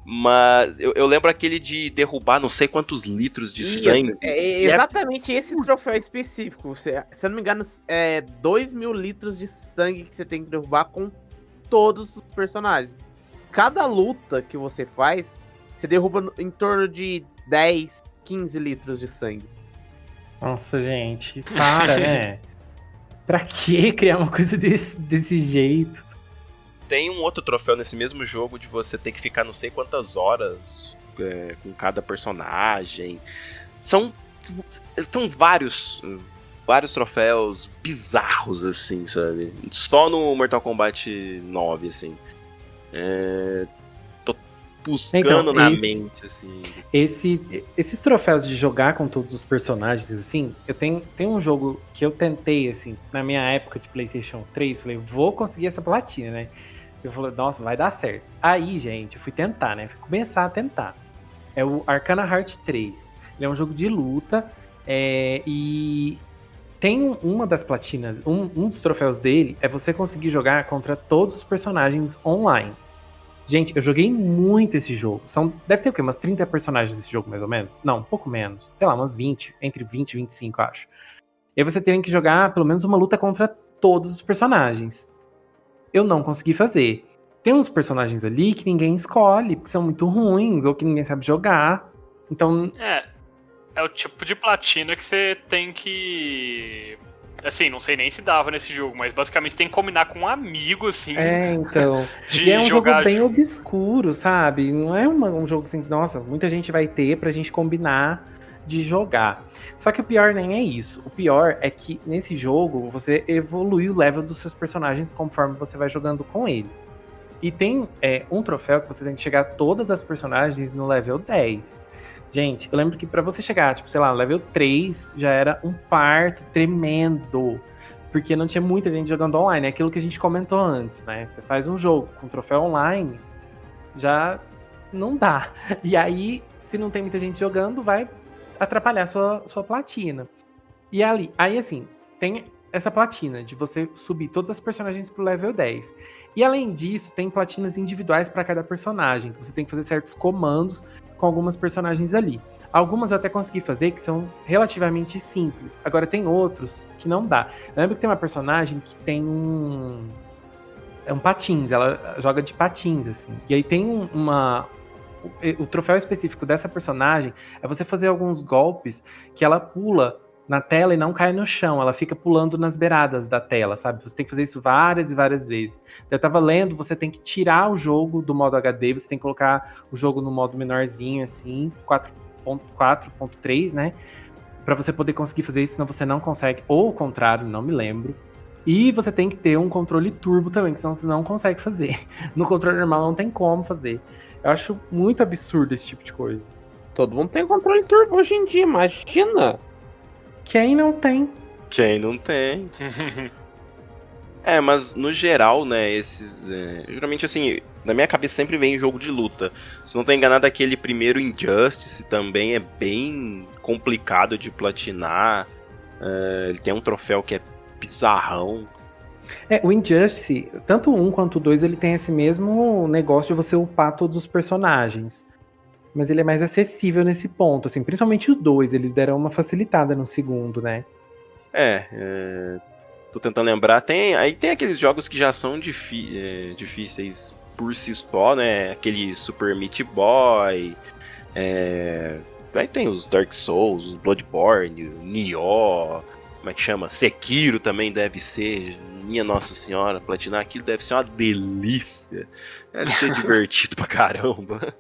Mas eu, eu, lembro aquele de derrubar não sei quantos litros de Isso, sangue. É, é exatamente é... esse troféu específico. Se, se eu não me engano, é 2 mil litros de sangue que você tem que derrubar com todos os personagens. Cada luta que você faz, você derruba em torno de 10, 15 litros de sangue. Nossa, gente, para, né? pra que criar uma coisa desse, desse jeito? Tem um outro troféu nesse mesmo jogo de você ter que ficar não sei quantas horas é, com cada personagem. São, são vários vários troféus bizarros, assim, sabe? Só no Mortal Kombat 9, assim. É, buscando então, na esse, mente, assim. Esse, esses troféus de jogar com todos os personagens, assim, eu tenho, tenho um jogo que eu tentei, assim, na minha época de PlayStation 3, falei, vou conseguir essa platina, né? Eu falei, nossa, vai dar certo. Aí, gente, eu fui tentar, né? Fui começar a tentar. É o Arcana Heart 3. Ele é um jogo de luta. É, e tem uma das platinas, um, um dos troféus dele é você conseguir jogar contra todos os personagens online. Gente, eu joguei muito esse jogo. São, deve ter o quê? Umas 30 personagens desse jogo, mais ou menos? Não, um pouco menos. Sei lá, umas 20. Entre 20 e 25, acho. E aí você tem que jogar pelo menos uma luta contra todos os personagens. Eu não consegui fazer. Tem uns personagens ali que ninguém escolhe, porque são muito ruins, ou que ninguém sabe jogar. Então. É. É o tipo de platina que você tem que Assim, não sei nem se dava nesse jogo, mas basicamente tem que combinar com um amigo, assim. É, então. e é um jogo bem obscuro, sabe? Não é uma, um jogo assim, nossa, muita gente vai ter pra gente combinar de jogar. Só que o pior nem é isso. O pior é que nesse jogo você evolui o level dos seus personagens conforme você vai jogando com eles. E tem é, um troféu que você tem que chegar a todas as personagens no level 10. Gente, eu lembro que para você chegar, tipo, sei lá, level 3 já era um parto tremendo. Porque não tinha muita gente jogando online. É aquilo que a gente comentou antes, né? Você faz um jogo com troféu online, já não dá. E aí, se não tem muita gente jogando, vai atrapalhar sua, sua platina. E ali, aí assim, tem essa platina de você subir todas as personagens pro level 10. E além disso, tem platinas individuais para cada personagem. Você tem que fazer certos comandos com algumas personagens ali. Algumas eu até consegui fazer que são relativamente simples. Agora tem outros que não dá. Eu lembro que tem uma personagem que tem um. É um patins, ela joga de patins, assim. E aí tem uma. O, troféu específico dessa personagem é você fazer alguns golpes que ela pula na tela e não cai no chão, ela fica pulando nas beiradas da tela, sabe? Você tem que fazer isso várias e várias vezes. Eu tava lendo, você tem que tirar o jogo do modo HD, você tem que colocar o jogo no modo menorzinho, assim, 4.4.3, né? Para você poder conseguir fazer isso, senão você não consegue, ou o contrário, não me lembro. E você tem que ter um controle turbo também, que senão você não consegue fazer. No controle normal não tem como fazer. Eu acho muito absurdo esse tipo de coisa. Todo mundo tem controle turbo hoje em dia, imagina! Quem não tem? Quem não tem? é, mas no geral, né, esses. É, geralmente assim, na minha cabeça sempre vem jogo de luta. Se não tô enganado, aquele primeiro Injustice também é bem complicado de platinar. É, ele tem um troféu que é bizarrão. É, o Injustice, tanto um quanto o dois, ele tem esse mesmo negócio de você upar todos os personagens mas ele é mais acessível nesse ponto, assim, principalmente o 2, eles deram uma facilitada no segundo, né? É, é tô tentando lembrar, tem, aí tem aqueles jogos que já são é, difíceis por si só, né, aquele Super Meat Boy, é, aí tem os Dark Souls, os Bloodborne, o Nioh, como é que chama? Sekiro também deve ser, minha Nossa Senhora, platinar aquilo deve ser uma delícia, deve ser divertido pra caramba.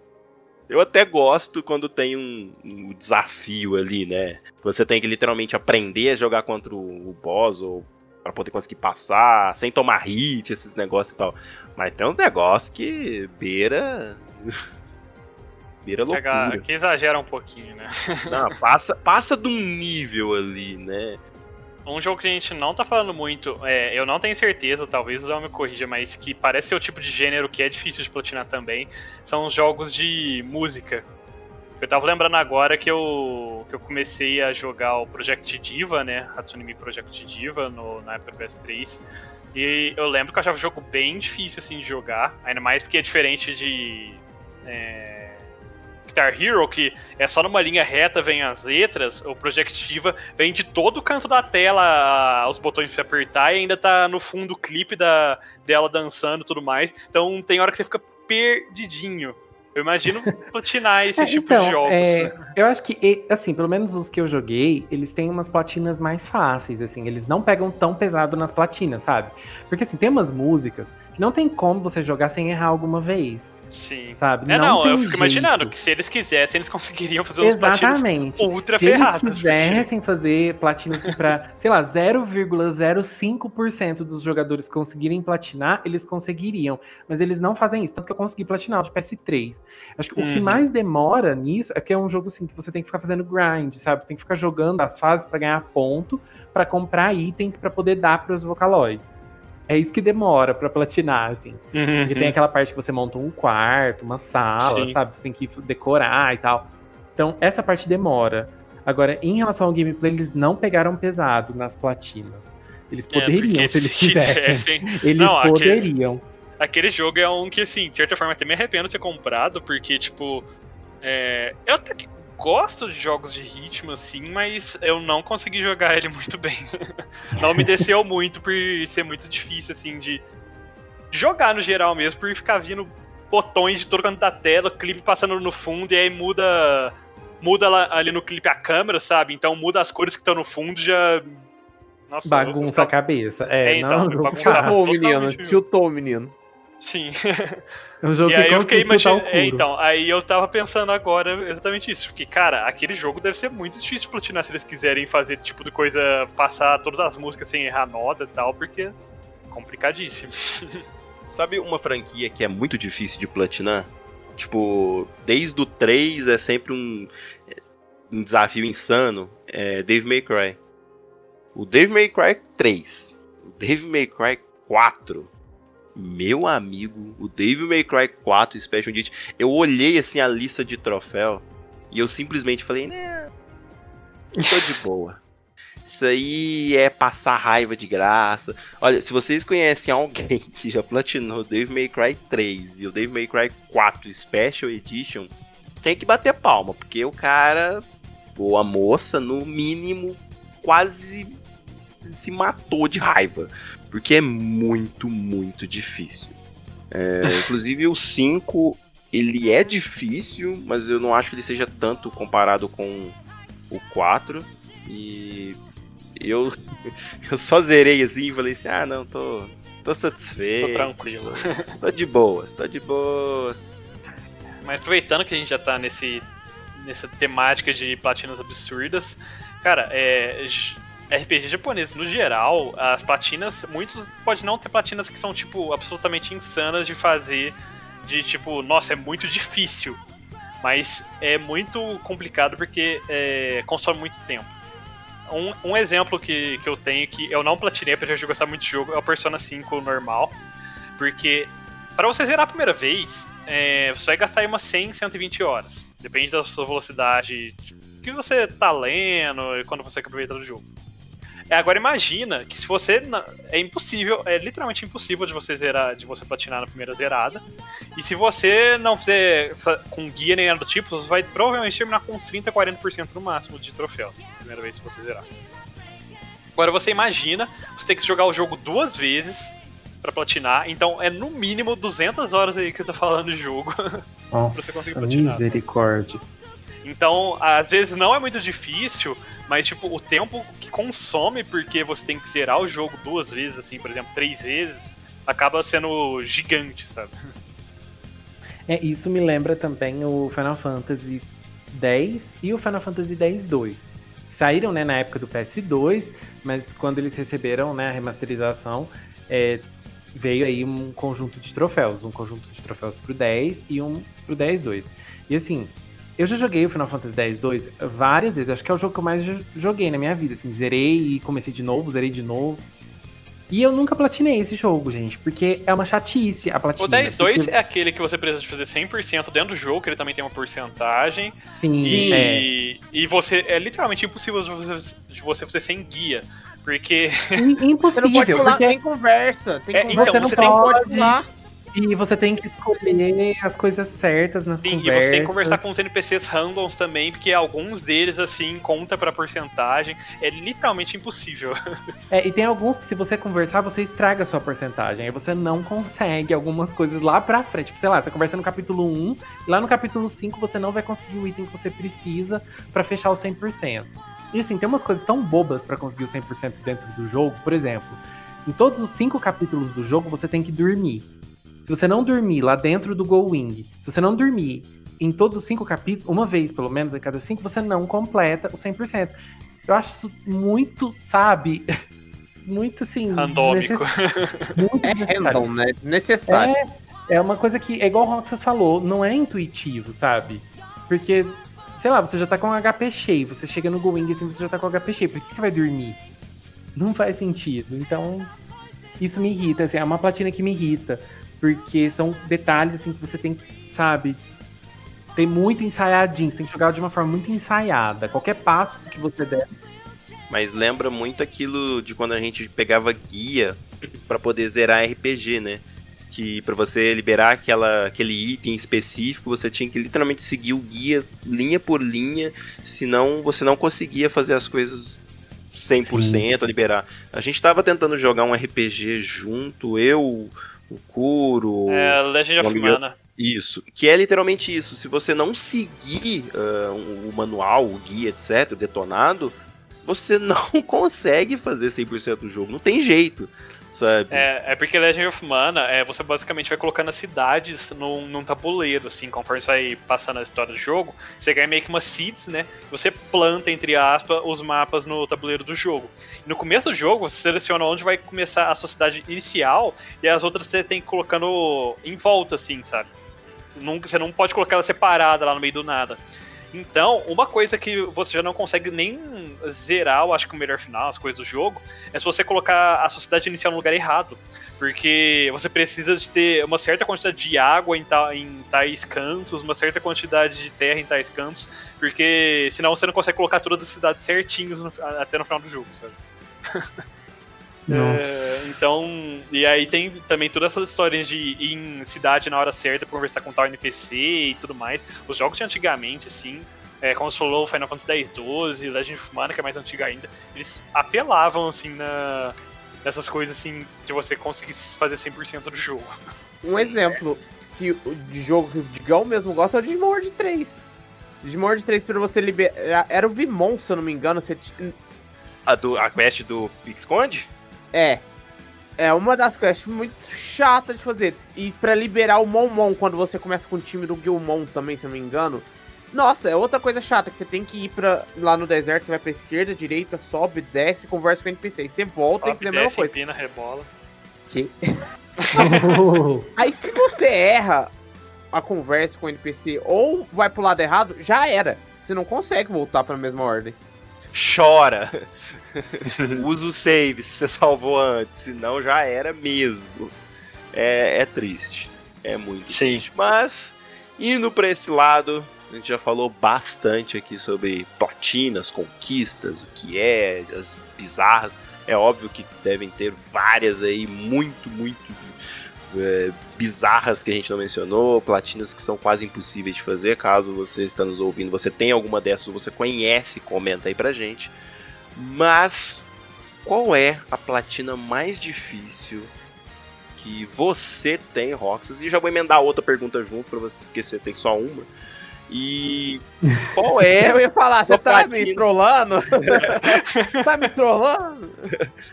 Eu até gosto quando tem um, um, desafio ali, né? Você tem que literalmente aprender a jogar contra o, o boss ou para poder conseguir passar, sem tomar hit, esses negócios e tal. Mas tem uns negócios que beira. beira loucura. Que exagera um pouquinho, né? Não, passa, passa de um nível ali, né? Um jogo que a gente não tá falando muito, é, eu não tenho certeza, talvez o Zé me corrija, mas que parece ser o tipo de gênero que é difícil de platinar também, são os jogos de música. Eu tava lembrando agora que eu, que eu comecei a jogar o Project Diva, né? Hatsune Project Diva no, na época do PS3. E eu lembro que eu achava o jogo bem difícil assim de jogar, ainda mais porque é diferente de. É, Guitar Hero, que é só numa linha reta, vem as letras, o Projectiva vem de todo o canto da tela os botões pra apertar e ainda tá no fundo o clipe da, dela dançando e tudo mais. Então tem hora que você fica perdidinho. Eu imagino platinar esse é, tipo então, de jogos. É, eu acho que, assim, pelo menos os que eu joguei, eles têm umas platinas mais fáceis, assim. Eles não pegam tão pesado nas platinas, sabe? Porque, assim, tem umas músicas que não tem como você jogar sem errar alguma vez. Sim. Sabe? É, não, não eu fico jeito. imaginando que se eles quisessem, eles conseguiriam fazer uns Exatamente. ultra se ferradas. Se eles quisessem fazer platinas assim, pra, sei lá, 0,05% dos jogadores conseguirem platinar, eles conseguiriam. Mas eles não fazem isso. Tanto que eu consegui platinar de PS3. Acho que uhum. o que uhum. mais demora nisso é que é um jogo assim que você tem que ficar fazendo grind, sabe? Você tem que ficar jogando as fases para ganhar ponto, para comprar itens para poder dar para os vocaloides. É isso que demora para platinar, assim. Uhum. Porque tem aquela parte que você monta um quarto, uma sala, Sim. sabe? Você tem que decorar e tal. Então, essa parte demora. Agora, em relação ao gameplay, eles não pegaram pesado nas platinas. Eles é, poderiam, é, se eles quisessem. Eles não, poderiam. Aquele, aquele, jogo é um que, assim, de certa forma, até me arrependo de ter comprado, porque, tipo. É, eu até que gosto de jogos de ritmo, assim, mas eu não consegui jogar ele muito bem. não me desceu muito por ser muito difícil, assim, de jogar no geral mesmo, por ficar vindo botões de todo canto da tela, clipe passando no fundo, e aí muda. Muda ali no clipe a câmera, sabe? Então muda as cores que estão no fundo já. Nossa, bagunça a cabeça. É, é então, não, bagunça menino. Tiltou, menino. Sim. É um jogo e que aí eu fiquei imaginando. É, então, aí eu tava pensando agora exatamente isso. Porque, cara, aquele jogo deve ser muito difícil de platinar se eles quiserem fazer tipo de coisa, passar todas as músicas sem errar nota e tal, porque é complicadíssimo. Sabe uma franquia que é muito difícil de platinar? Tipo, desde o 3 é sempre um, um desafio insano. É Dave May Cry. O Dave May Cry 3. O Dave May Cry 4 meu amigo, o Devil May Cry 4 Special Edition, eu olhei assim a lista de troféu e eu simplesmente falei, né, tô de boa. Isso aí é passar raiva de graça. Olha, se vocês conhecem alguém que já platinou Devil May Cry 3 e o Devil May Cry 4 Special Edition, tem que bater palma, porque o cara, ou a moça, no mínimo, quase se matou de raiva. Porque é muito, muito difícil. É, inclusive o 5, ele é difícil, mas eu não acho que ele seja tanto comparado com o 4. E eu, eu só zerei assim e falei assim, ah não, tô, tô satisfeito. Tô tranquilo. Tô de boas, tô de boa. Mas aproveitando que a gente já tá nesse, nessa temática de platinas absurdas, cara, é, RPG japonês, no geral, as platinas, muitos pode não ter platinas que são, tipo, absolutamente insanas de fazer, de tipo, nossa, é muito difícil. Mas é muito complicado porque é, consome muito tempo. Um, um, exemplo que, que eu tenho que eu não platinei, apesar de gostar muito de jogo, é o Persona 5 normal. Porque para você zerar a primeira vez, é, você vai gastar aí umas 100, 120 horas. Depende da sua velocidade que você tá lendo e quando você quer aproveitar do jogo. É, agora imagina que se você. É impossível, é literalmente impossível de você zerar, de você platinar na primeira zerada. E se você não fizer com guia nem nada do tipo, você vai provavelmente terminar com uns 30, 40% no máximo de troféus. Primeira vez que você zerar. Agora você imagina você ter que jogar o jogo duas vezes para platinar, então é no mínimo 200 horas aí que você tá falando de jogo. Nossa, pra você conseguir platinar. Misericórdia. Então, às vezes não é muito difícil, mas tipo, o tempo que consome porque você tem que zerar o jogo duas vezes, assim, por exemplo, três vezes, acaba sendo gigante, sabe? É, isso me lembra também o Final Fantasy X e o Final Fantasy X-2. Saíram né, na época do PS2, mas quando eles receberam né, a remasterização, é, veio aí um conjunto de troféus. Um conjunto de troféus pro 10 e um pro 10-2. E assim, eu já joguei o Final Fantasy X-2 várias vezes. Acho que é o jogo que eu mais joguei na minha vida. Assim, zerei e comecei de novo, zerei de novo. E eu nunca platinei esse jogo, gente, porque é uma chatice a platina. O 10-2 porque... é aquele que você precisa de fazer 100% dentro do jogo, que ele também tem uma porcentagem. Sim, e, é. e você é literalmente impossível de você, de você fazer sem guia. Porque. Impossível. Você não pode pular, porque... tem conversa. Tem É, conversa. então, não você tem pode. pular. E você tem que escolher as coisas certas nas Sim, conversas. e você tem que conversar com os NPCs randoms também, porque alguns deles, assim, conta pra porcentagem. É literalmente impossível. É, e tem alguns que se você conversar, você estraga a sua porcentagem. Aí você não consegue algumas coisas lá pra frente. Tipo, sei lá, você conversa no capítulo 1, e lá no capítulo 5 você não vai conseguir o item que você precisa pra fechar o 100%. E assim, tem umas coisas tão bobas pra conseguir o 100% dentro do jogo. Por exemplo, em todos os cinco capítulos do jogo você tem que dormir. Se você não dormir lá dentro do Go Wing, se você não dormir em todos os cinco capítulos, uma vez pelo menos a cada cinco, você não completa o 100%. Eu acho isso muito, sabe? Muito assim. Randômico. desnecess- Muito É desnecessário. random, né? Desnecessário. É, é uma coisa que, é igual o Roxas falou, não é intuitivo, sabe? Porque, sei lá, você já tá com o HP cheio, você chega no Go Wing assim, você já tá com o HP cheio, por que você vai dormir? Não faz sentido. Então, isso me irrita, assim, é uma platina que me irrita. Porque são detalhes, assim, que você tem que, sabe, ter muito ensaiadinho, você tem que jogar de uma forma muito ensaiada. Qualquer passo que você der. Mas lembra muito aquilo de quando a gente pegava guia pra poder zerar RPG, né? Que pra você liberar aquela, aquele item específico, você tinha que literalmente seguir o guia linha por linha, senão você não conseguia fazer as coisas 100% liberar. A gente tava tentando jogar um RPG junto, eu, o Kuro, É Legend of Mana. isso, que é literalmente isso. Se você não seguir ah, o manual, o guia, etc., detonado, você não consegue fazer 100% do jogo. Não tem jeito, sabe? É, é porque Legend of Mana, é, você basicamente vai colocando as cidades num, num tabuleiro, assim, conforme você vai passando a história do jogo, você ganha meio que umas seeds, né? Você planta, entre aspas, os mapas no tabuleiro do jogo. No começo do jogo, você seleciona onde vai começar a sua cidade inicial, e as outras você tem que colocando em volta, assim, sabe? Você não pode colocar ela separada lá no meio do nada. Então, uma coisa que você já não consegue nem zerar, eu acho que o melhor final, as coisas do jogo, é se você colocar a sociedade inicial no lugar errado. Porque você precisa de ter uma certa quantidade de água em, ta- em tais cantos, uma certa quantidade de terra em tais cantos, porque senão você não consegue colocar todas as cidades certinhos no- até no final do jogo, sabe? É, então, e aí tem também todas essas histórias de ir em cidade na hora certa pra conversar com tal NPC e tudo mais. Os jogos de antigamente, sim, é, como você falou, Final Fantasy X, 12, Legend of Mana, que é mais antiga ainda, eles apelavam, assim, na, nessas coisas, assim, de você conseguir fazer 100% do jogo. Um exemplo que, o- de jogo que o Digão mesmo gosta é o Digimon World 3. Digimon World 3 pra você liberar. Era o Vimon, se eu não me engano. Você A, do, a quest do Pixconde? É. É uma das quests muito chata de fazer. E pra liberar o Monmon, quando você começa com o time do Gilmon também, se eu não me engano. Nossa, é outra coisa chata, que você tem que ir pra, lá no deserto, você vai pra esquerda, direita, sobe, desce, conversa com o NPC. Aí você volta e Sobe, faz a mesma desce, coisa. empina, rebola. Aí se você erra a conversa com o NPC ou vai pro lado errado, já era. Você não consegue voltar pra mesma ordem. Chora! Usa o save se você salvou antes, senão já era mesmo. É, é triste. É muito Sim. triste. Mas, indo pra esse lado, a gente já falou bastante aqui sobre platinas, conquistas, o que é, as bizarras. É óbvio que devem ter várias aí, muito, muito é, bizarras que a gente não mencionou, platinas que são quase impossíveis de fazer. Caso você está nos ouvindo, você tem alguma dessas, você conhece, comenta aí pra gente. Mas qual é a platina mais difícil que você tem, Roxas? E já vou emendar outra pergunta junto para você, porque você tem só uma. E qual é. Eu ia falar, você tá platina. me trollando? tá me trollando?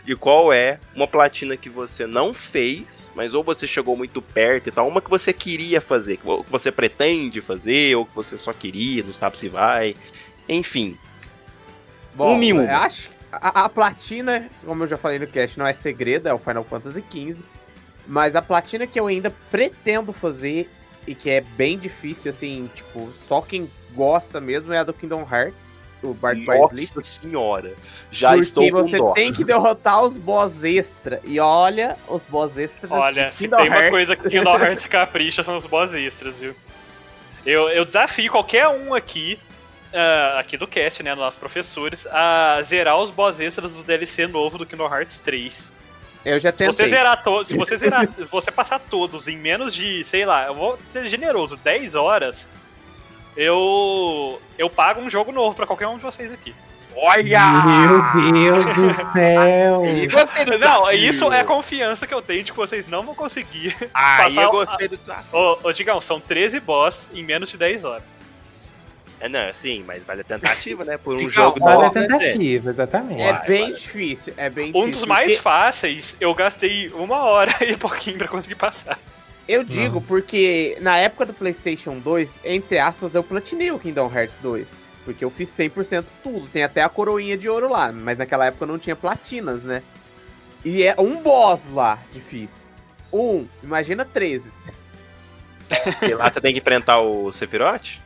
E qual é uma platina que você não fez, mas ou você chegou muito perto e tal, uma que você queria fazer, que você pretende fazer, ou que você só queria, não sabe se vai. Enfim. Um mimo. Eu acho que a, a platina, como eu já falei no cast, não é segredo, é o Final Fantasy XV. Mas a platina que eu ainda pretendo fazer e que é bem difícil, assim, tipo, só quem gosta mesmo é a do Kingdom Hearts, o Sleep. Nossa senhora. Já porque estou com você dó. tem que derrotar os boss extra. E olha, os boss extras. Olha, se Kingdom tem uma Hearts- coisa que Kingdom Hearts capricha são os boss extras, viu? Eu, eu desafio qualquer um aqui, ah, aqui do cast, né, nossos professores, a zerar os boss extras do DLC novo do Kingdom Hearts 3. Eu já Se tentei. você zerar todos, se você zerar, se você passar todos em menos de, sei lá, eu vou ser generoso, 10 horas, eu eu pago um jogo novo pra qualquer um de vocês aqui. Olha! Meu Deus do céu! Gostei do Não, desafio. isso é a confiança que eu tenho de que vocês não vão conseguir. Aí passar eu gostei do desafio. Ô, ô Digão, são 13 boss em menos de 10 horas. É, não, sim, mas vale a tentativa, né? Por um Não, jogo Vale a né, tentativa, exatamente. É Vai, bem vai. difícil, é bem Um difícil. dos mais porque fáceis, eu gastei uma hora e pouquinho pra conseguir passar. Eu digo Nossa. porque na época do PlayStation 2, entre aspas, eu platinei o Kingdom Hearts 2. Porque eu fiz 100% tudo. Tem até a coroinha de ouro lá. Mas naquela época não tinha platinas, né? E é um boss lá difícil. Um, imagina 13. E lá você tem que enfrentar o Sephiroth?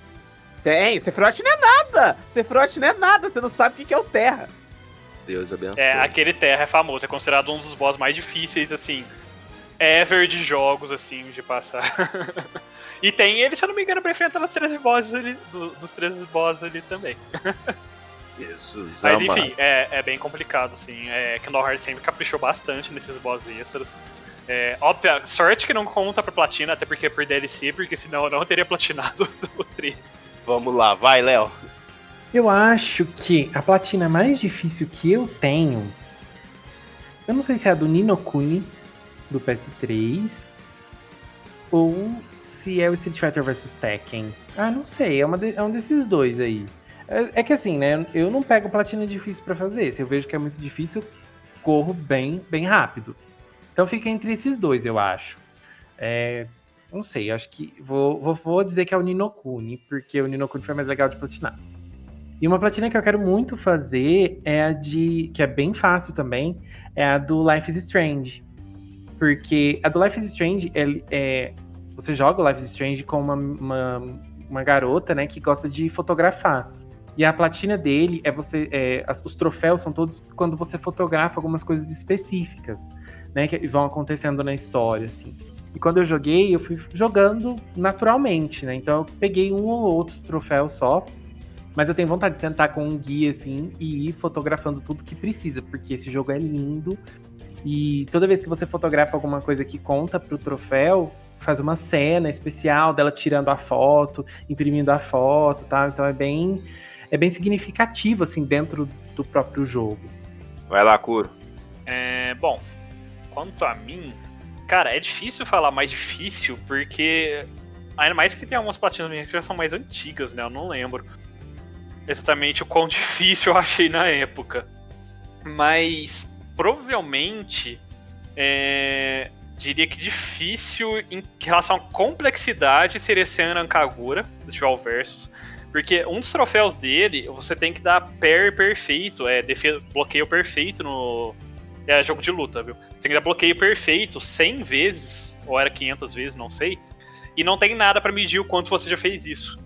Tem, Sephiroth não é nada! Sephiroth não é nada, você não sabe o que que é o Terra. Deus abençoe. É, aquele Terra é famoso, é considerado um dos boss mais difíceis, assim, ever de jogos, assim, de passar. e tem ele, se eu não me engano, pra enfrentar os 13 bosses ali, do- dos 13 bosses ali também. Jesus, Mas amado. enfim, é, é bem complicado, assim. É, Kingdom Hearts sempre caprichou bastante nesses boss extras. É, óbvio, sorte que não conta pra platina, até porque é por DLC, porque senão eu não teria platinado o 3. Vamos lá, vai, Léo. Eu acho que a platina mais difícil que eu tenho. Eu não sei se é a do Nino Kuni, do PS3. Ou se é o Street Fighter vs Tekken. Ah, não sei. É, uma de- é um desses dois aí. É, é que assim, né? Eu não pego platina difícil pra fazer. Se eu vejo que é muito difícil, corro bem, bem rápido. Então fica entre esses dois, eu acho. É, não sei, acho que. Vou, vou, vou dizer que é o Ninokuni, porque o Ninokuni foi mais legal de platinar. E uma platina que eu quero muito fazer é a de. que é bem fácil também, é a do Life is Strange. Porque a do Life is Strange é. é- você joga o Life is Strange com uma, uma, uma garota, né, que gosta de fotografar. E a platina dele é você. é, os troféus são todos quando você fotografa algumas coisas específicas, né? Que vão acontecendo na história, assim. E quando eu joguei, eu fui jogando naturalmente, né? Então eu peguei um ou outro troféu só. Mas eu tenho vontade de sentar com um guia, assim, e ir fotografando tudo que precisa, porque esse jogo é lindo. E toda vez que você fotografa alguma coisa que conta pro troféu, faz uma cena especial dela tirando a foto, imprimindo a foto, tá? Então é bem é bem significativo assim dentro do próprio jogo. Vai lá, Kuro. É, bom, quanto a mim, cara, é difícil falar mais difícil, porque. Ainda mais que tem algumas platinas que já são mais antigas, né? Eu não lembro exatamente o quão difícil eu achei na época. Mas provavelmente é, diria que difícil em relação à complexidade seria Senran Kagura, do Dual Versus. Porque um dos troféus dele, você tem que dar pair perfeito, é bloqueio perfeito no. É jogo de luta, viu? Você tem que dar bloqueio perfeito 100 vezes, ou era 500 vezes, não sei. E não tem nada pra medir o quanto você já fez isso.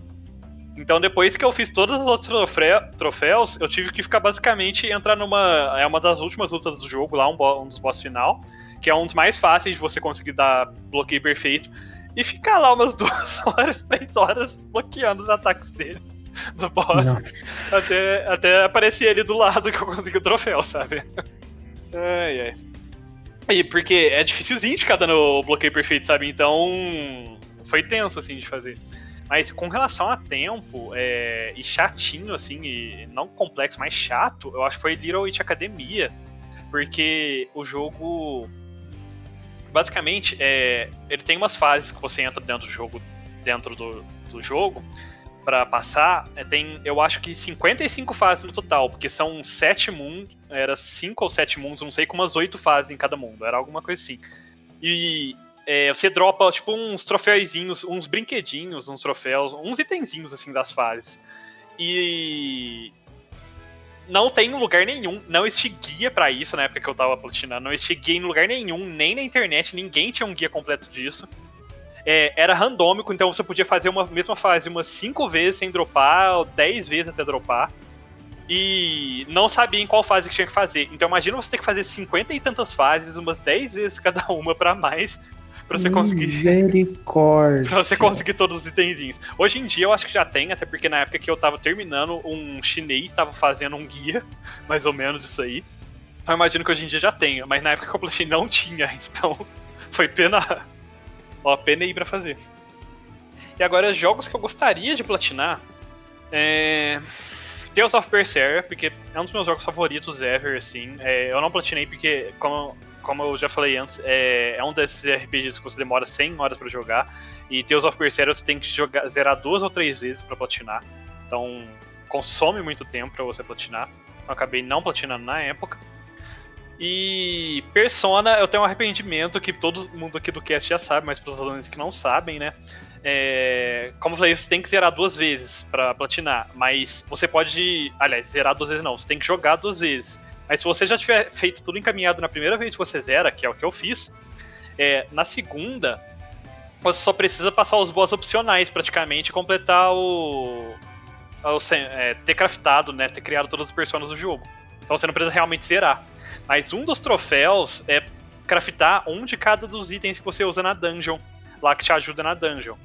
Então depois que eu fiz todos os outros trofé- troféus, eu tive que ficar basicamente entrar numa. É uma das últimas lutas do jogo lá, um, um dos boss final, que é um dos mais fáceis de você conseguir dar bloqueio perfeito. E ficar lá umas duas horas, três horas bloqueando os ataques dele. Do boss. Nossa. Até, até aparecer ele do lado que eu consegui o troféu, sabe? Ai, ai. E porque é dificilzinho de ficar dando o bloqueio perfeito, sabe? Então. Foi tenso, assim, de fazer. Mas com relação a tempo, é, e chatinho, assim, e não complexo, mas chato, eu acho que foi Little Witch Academia. Porque o jogo. Basicamente, é, ele tem umas fases que você entra dentro do jogo, dentro do, do jogo, para passar, é, tem, eu acho que 55 fases no total, porque são sete mundos, era cinco ou sete mundos, não sei, com umas oito fases em cada mundo, era alguma coisa assim. E é, você dropa, tipo, uns troféuzinhos, uns brinquedinhos, uns troféus, uns itenzinhos, assim, das fases. E... Não tem lugar nenhum, não existe guia para isso na época que eu tava platinando, não existe guia em lugar nenhum, nem na internet, ninguém tinha um guia completo disso é, era randômico, então você podia fazer uma mesma fase umas 5 vezes sem dropar, ou 10 vezes até dropar. E não sabia em qual fase que tinha que fazer. Então imagina você ter que fazer 50 e tantas fases, umas 10 vezes cada uma para mais. Pra você conseguir. Misericórdia. pra você conseguir todos os itenzinhos. Hoje em dia eu acho que já tem, até porque na época que eu tava terminando, um chinês estava fazendo um guia, mais ou menos isso aí. Eu imagino que hoje em dia já tenha, mas na época que eu platei não tinha, então foi pena Ó, pena aí pra fazer. E agora, jogos que eu gostaria de platinar. É... Tales of Berseria, porque é um dos meus jogos favoritos ever, assim. É, eu não platinei porque, como, como eu já falei antes, é, é um desses RPGs que você demora 100 horas para jogar. E Tales of Berseria você tem que jogar, zerar duas ou três vezes para platinar. Então, consome muito tempo para você platinar. Eu acabei não platinando na época. E Persona, eu tenho um arrependimento que todo mundo aqui do cast já sabe, mas para os alunos que não sabem, né? É, como eu falei, você tem que zerar duas vezes para platinar, mas você pode. Aliás, zerar duas vezes não, você tem que jogar duas vezes. Mas se você já tiver feito tudo encaminhado na primeira vez que você zera, que é o que eu fiz, é, na segunda, você só precisa passar os boss opcionais praticamente e completar o. o é, ter craftado, né? Ter criado todas as personas do jogo. Então você não precisa realmente zerar. Mas um dos troféus é craftar um de cada dos itens que você usa na dungeon, lá que te ajuda na dungeon.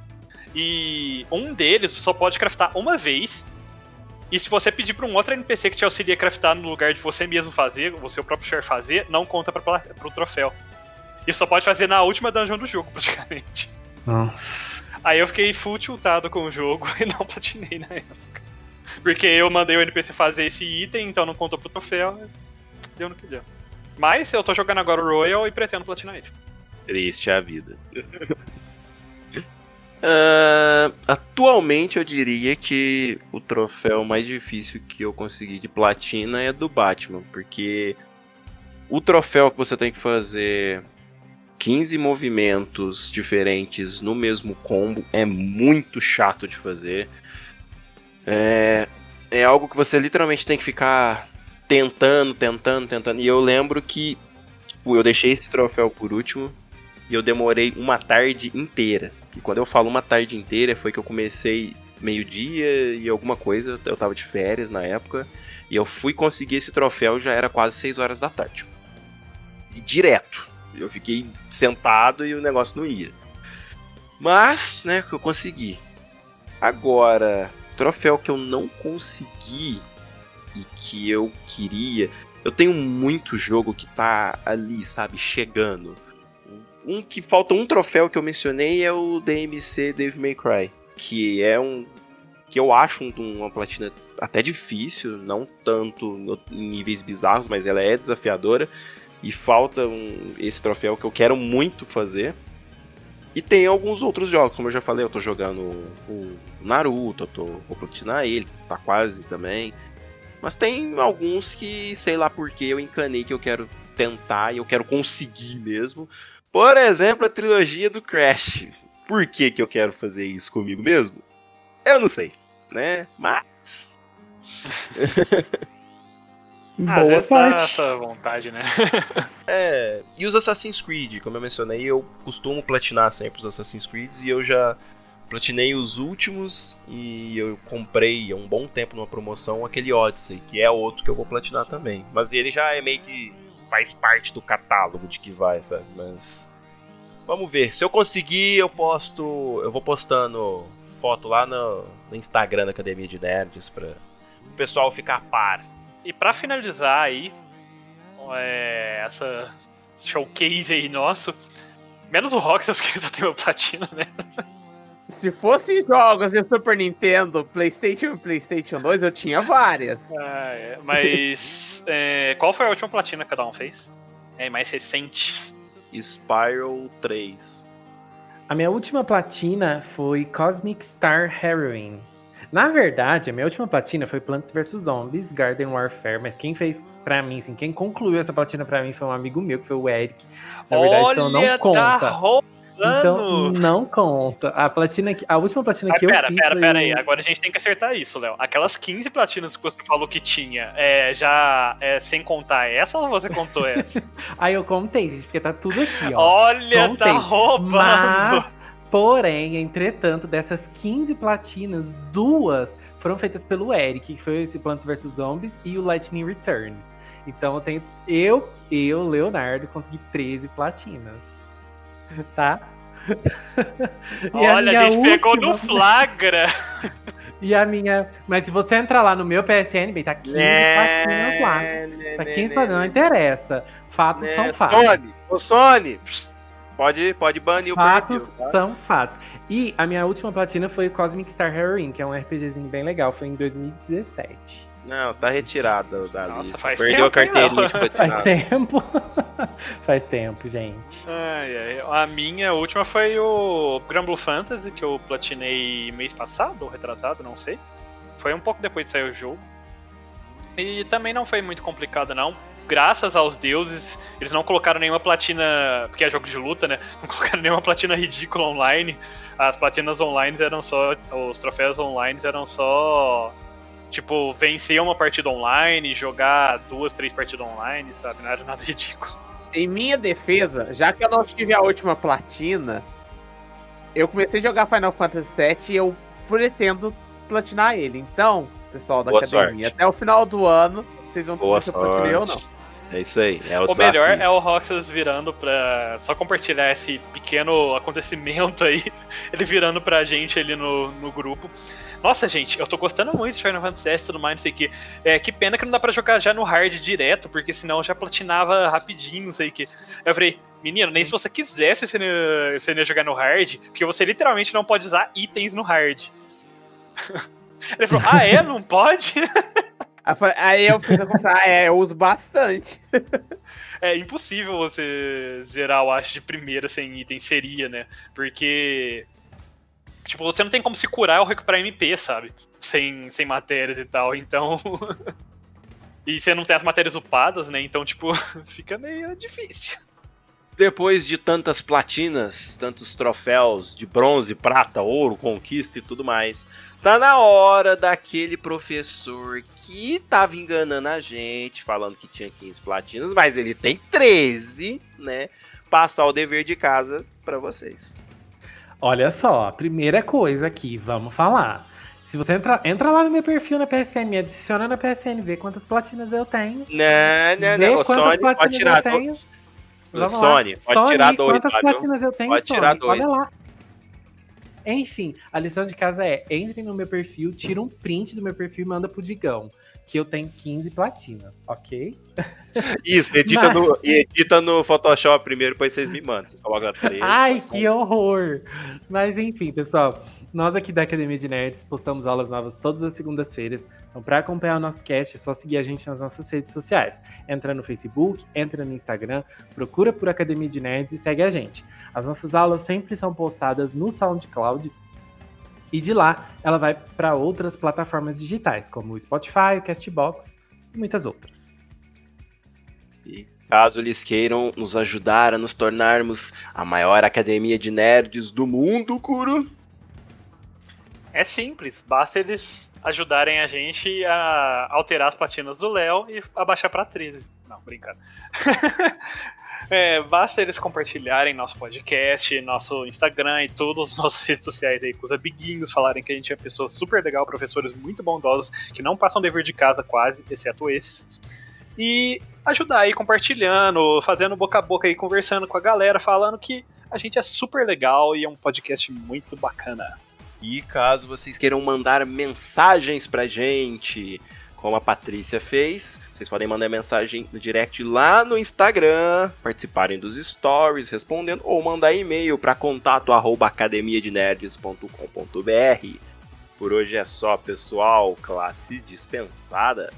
E um deles só pode craftar uma vez. E se você pedir para um outro NPC que te auxilia a craftar no lugar de você mesmo fazer, você o próprio share fazer, não conta para o troféu. E só pode fazer na última dungeon do jogo, praticamente. Nossa. Aí eu fiquei full tiltado com o jogo e não platinei na época. Porque eu mandei o NPC fazer esse item, então não contou pro troféu deu no que deu. Mas eu tô jogando agora o Royal e pretendo platinar ele. Triste a vida. uh, atualmente eu diria que o troféu mais difícil que eu consegui de platina é do Batman, porque o troféu que você tem que fazer 15 movimentos diferentes no mesmo combo é muito chato de fazer. É, é algo que você literalmente tem que ficar tentando, tentando, tentando. E eu lembro que tipo, eu deixei esse troféu por último e eu demorei uma tarde inteira. E quando eu falo uma tarde inteira, foi que eu comecei meio-dia e alguma coisa, eu tava de férias na época, e eu fui conseguir esse troféu já era quase 6 horas da tarde. E direto. Eu fiquei sentado e o negócio não ia. Mas, né, que eu consegui. Agora, troféu que eu não consegui e que eu queria. Eu tenho muito jogo que tá ali, sabe, chegando. Um que falta um troféu que eu mencionei é o DMC Dave May Cry, que é um que eu acho uma platina até difícil, não tanto em níveis bizarros, mas ela é desafiadora e falta um, esse troféu que eu quero muito fazer. E tem alguns outros jogos, como eu já falei, eu tô jogando o Naruto, eu tô, vou platinar ele, tá quase também. Mas tem alguns que, sei lá porque eu encanei que eu quero tentar e eu quero conseguir mesmo. Por exemplo, a trilogia do Crash. Por que, que eu quero fazer isso comigo mesmo? Eu não sei, né? Mas. Boa sorte. essa vontade, né? é, e os Assassin's Creed, como eu mencionei, eu costumo platinar sempre os Assassin's Creed e eu já Platinei os últimos e eu comprei há um bom tempo numa promoção aquele Odyssey, que é outro que eu vou platinar também. Mas ele já é meio que faz parte do catálogo de que vai, sabe? Mas vamos ver. Se eu conseguir, eu posto, eu vou postando foto lá no, no Instagram da Academia de Nerds para o pessoal ficar a par. E para finalizar aí é, essa showcase aí nosso, menos o Rockstar porque só tem uma platina, né? Se fosse jogos de Super Nintendo, PlayStation e PlayStation 2, eu tinha várias. Ah, é. Mas é, qual foi a última platina que cada um fez? É mais recente. Spiral 3. A minha última platina foi Cosmic Star Heroine. Na verdade, a minha última platina foi Plants vs Zombies, Garden Warfare, mas quem fez pra mim, assim, quem concluiu essa platina pra mim foi um amigo meu, que foi o Eric. Na verdade, Olha, então não tá conta. Então não conta. A platina que, a última platina Ah, que eu pera, fiz pera, pera o- aí. Agora a gente tem que acertar isso, Léo. Aquelas 15 platinas que você falou que tinha, é, já é, sem contar essa ou você contou essa? Aí eu contei, gente, porque tá tudo aqui, ó. Olha, contei. tá roubando. Mas, porém, entretanto, dessas 15 platinas, duas foram feitas pelo Eric, que foi esse Plants vs Zombies e o Lightning Returns. Então eu tenho. Eu, eu, Leonardo, consegui 13 platinas. Tá? E Olha, a, minha gente pegou última- no flagra. E a minha. Mas se você entrar lá no meu PSN, bem, tá 15 platinas lá. Tá 15 platinas, não interessa. Fatos Né, são fatos. Sony, ô Sony, pode, pode banir Fatos o perfil, tá? são fatos. E a minha última platina foi Cosmic Star Heroine, que é um RPGzinho bem legal. Foi em 2017. Não, tá retirado da Nossa, lista. faz Perdeu a tempo, hein, carteirinha? Faz tempo. Faz tempo, gente. Ai, ai. A minha última foi o Grumble Fantasy, que eu platinei mês passado, ou retrasado, não sei. Foi um pouco depois de sair o jogo. E também não foi muito complicado, não. Graças aos deuses, eles não colocaram nenhuma platina. Porque é jogo de luta, né? Não colocaram nenhuma platina ridícula online. As platinas online eram só. Os troféus online eram só. Tipo, vencer uma partida online, jogar duas, três partidas online, sabe? Não era nada ridículo. Em minha defesa, já que eu não tive a última platina, eu comecei a jogar Final Fantasy VII e eu pretendo platinar ele. Então, pessoal da Boa academia, sorte. até o final do ano, vocês vão descobrir se eu platinei ou não. É isso aí, é o, melhor é o Roxas virando pra. Só compartilhar esse pequeno acontecimento aí. Ele virando pra gente ali no, no grupo. Nossa, gente, eu tô gostando muito de Final Fantasy VII e tudo mais, não sei o que. É, que pena que não dá pra jogar já no hard direto, porque senão já platinava rapidinho, não sei o que. Eu falei, menino, nem se você quisesse você não, ia- você não ia jogar no hard, porque você literalmente não pode usar itens no hard. Ele falou, ah é? Não pode? Aí eu Aí fiz a conversa, ah, é, eu uso bastante. É impossível você zerar o Ash de primeira sem item, seria, né? Porque. Tipo, você não tem como se curar ou recuperar MP, sabe? Sem, sem matérias e tal, então. e você não tem as matérias upadas, né? Então, tipo, fica meio difícil. Depois de tantas platinas, tantos troféus de bronze, prata, ouro, conquista e tudo mais, tá na hora daquele professor que tava enganando a gente, falando que tinha 15 platinas, mas ele tem 13, né? Passar o dever de casa pra vocês. Olha só, primeira coisa aqui, vamos falar. Se você entra, entra lá no meu perfil na PSN, me adiciona na PSN, vê quantas platinas eu tenho. Não, não, Vê não. O quantas Sony pode tirar eu tenho. O Vamos lá. Sony, pode tirar dois quantas lá, platinas eu tenho, Pode tirar Sony? dois. Olha lá. Enfim, a lição de casa é: entre no meu perfil, tira um print do meu perfil e manda pro Digão. Que eu tenho 15 platinas, ok? Isso, edita, Mas- no, edita no Photoshop primeiro, depois vocês me mandam. Vocês colocam 13. Ai, que horror! Mas enfim, pessoal, nós aqui da Academia de Nerds postamos aulas novas todas as segundas-feiras. Então, para acompanhar o nosso cast, é só seguir a gente nas nossas redes sociais. Entra no Facebook, entra no Instagram, procura por Academia de Nerds e segue a gente. As nossas aulas sempre são postadas no SoundCloud. E de lá, ela vai para outras plataformas digitais, como o Spotify, o Castbox e muitas outras. E caso eles queiram nos ajudar a nos tornarmos a maior academia de nerds do mundo, Kuro, É simples, basta eles ajudarem a gente a alterar as platinas do Léo e abaixar pra 13. Não, brincando. É, basta eles compartilharem nosso podcast, nosso Instagram e todas as nossas redes sociais aí com os amiguinhos, falarem que a gente é pessoa super legal, professores muito bondosos, que não passam dever de casa quase, exceto esses. E ajudar aí compartilhando, fazendo boca a boca aí, conversando com a galera, falando que a gente é super legal e é um podcast muito bacana. E caso vocês queiram mandar mensagens pra gente, como a Patrícia fez, vocês podem mandar mensagem no direct lá no Instagram, participarem dos stories, respondendo, ou mandar e-mail para contato arroba academiadenerds.com.br. Por hoje é só, pessoal. Classe dispensada.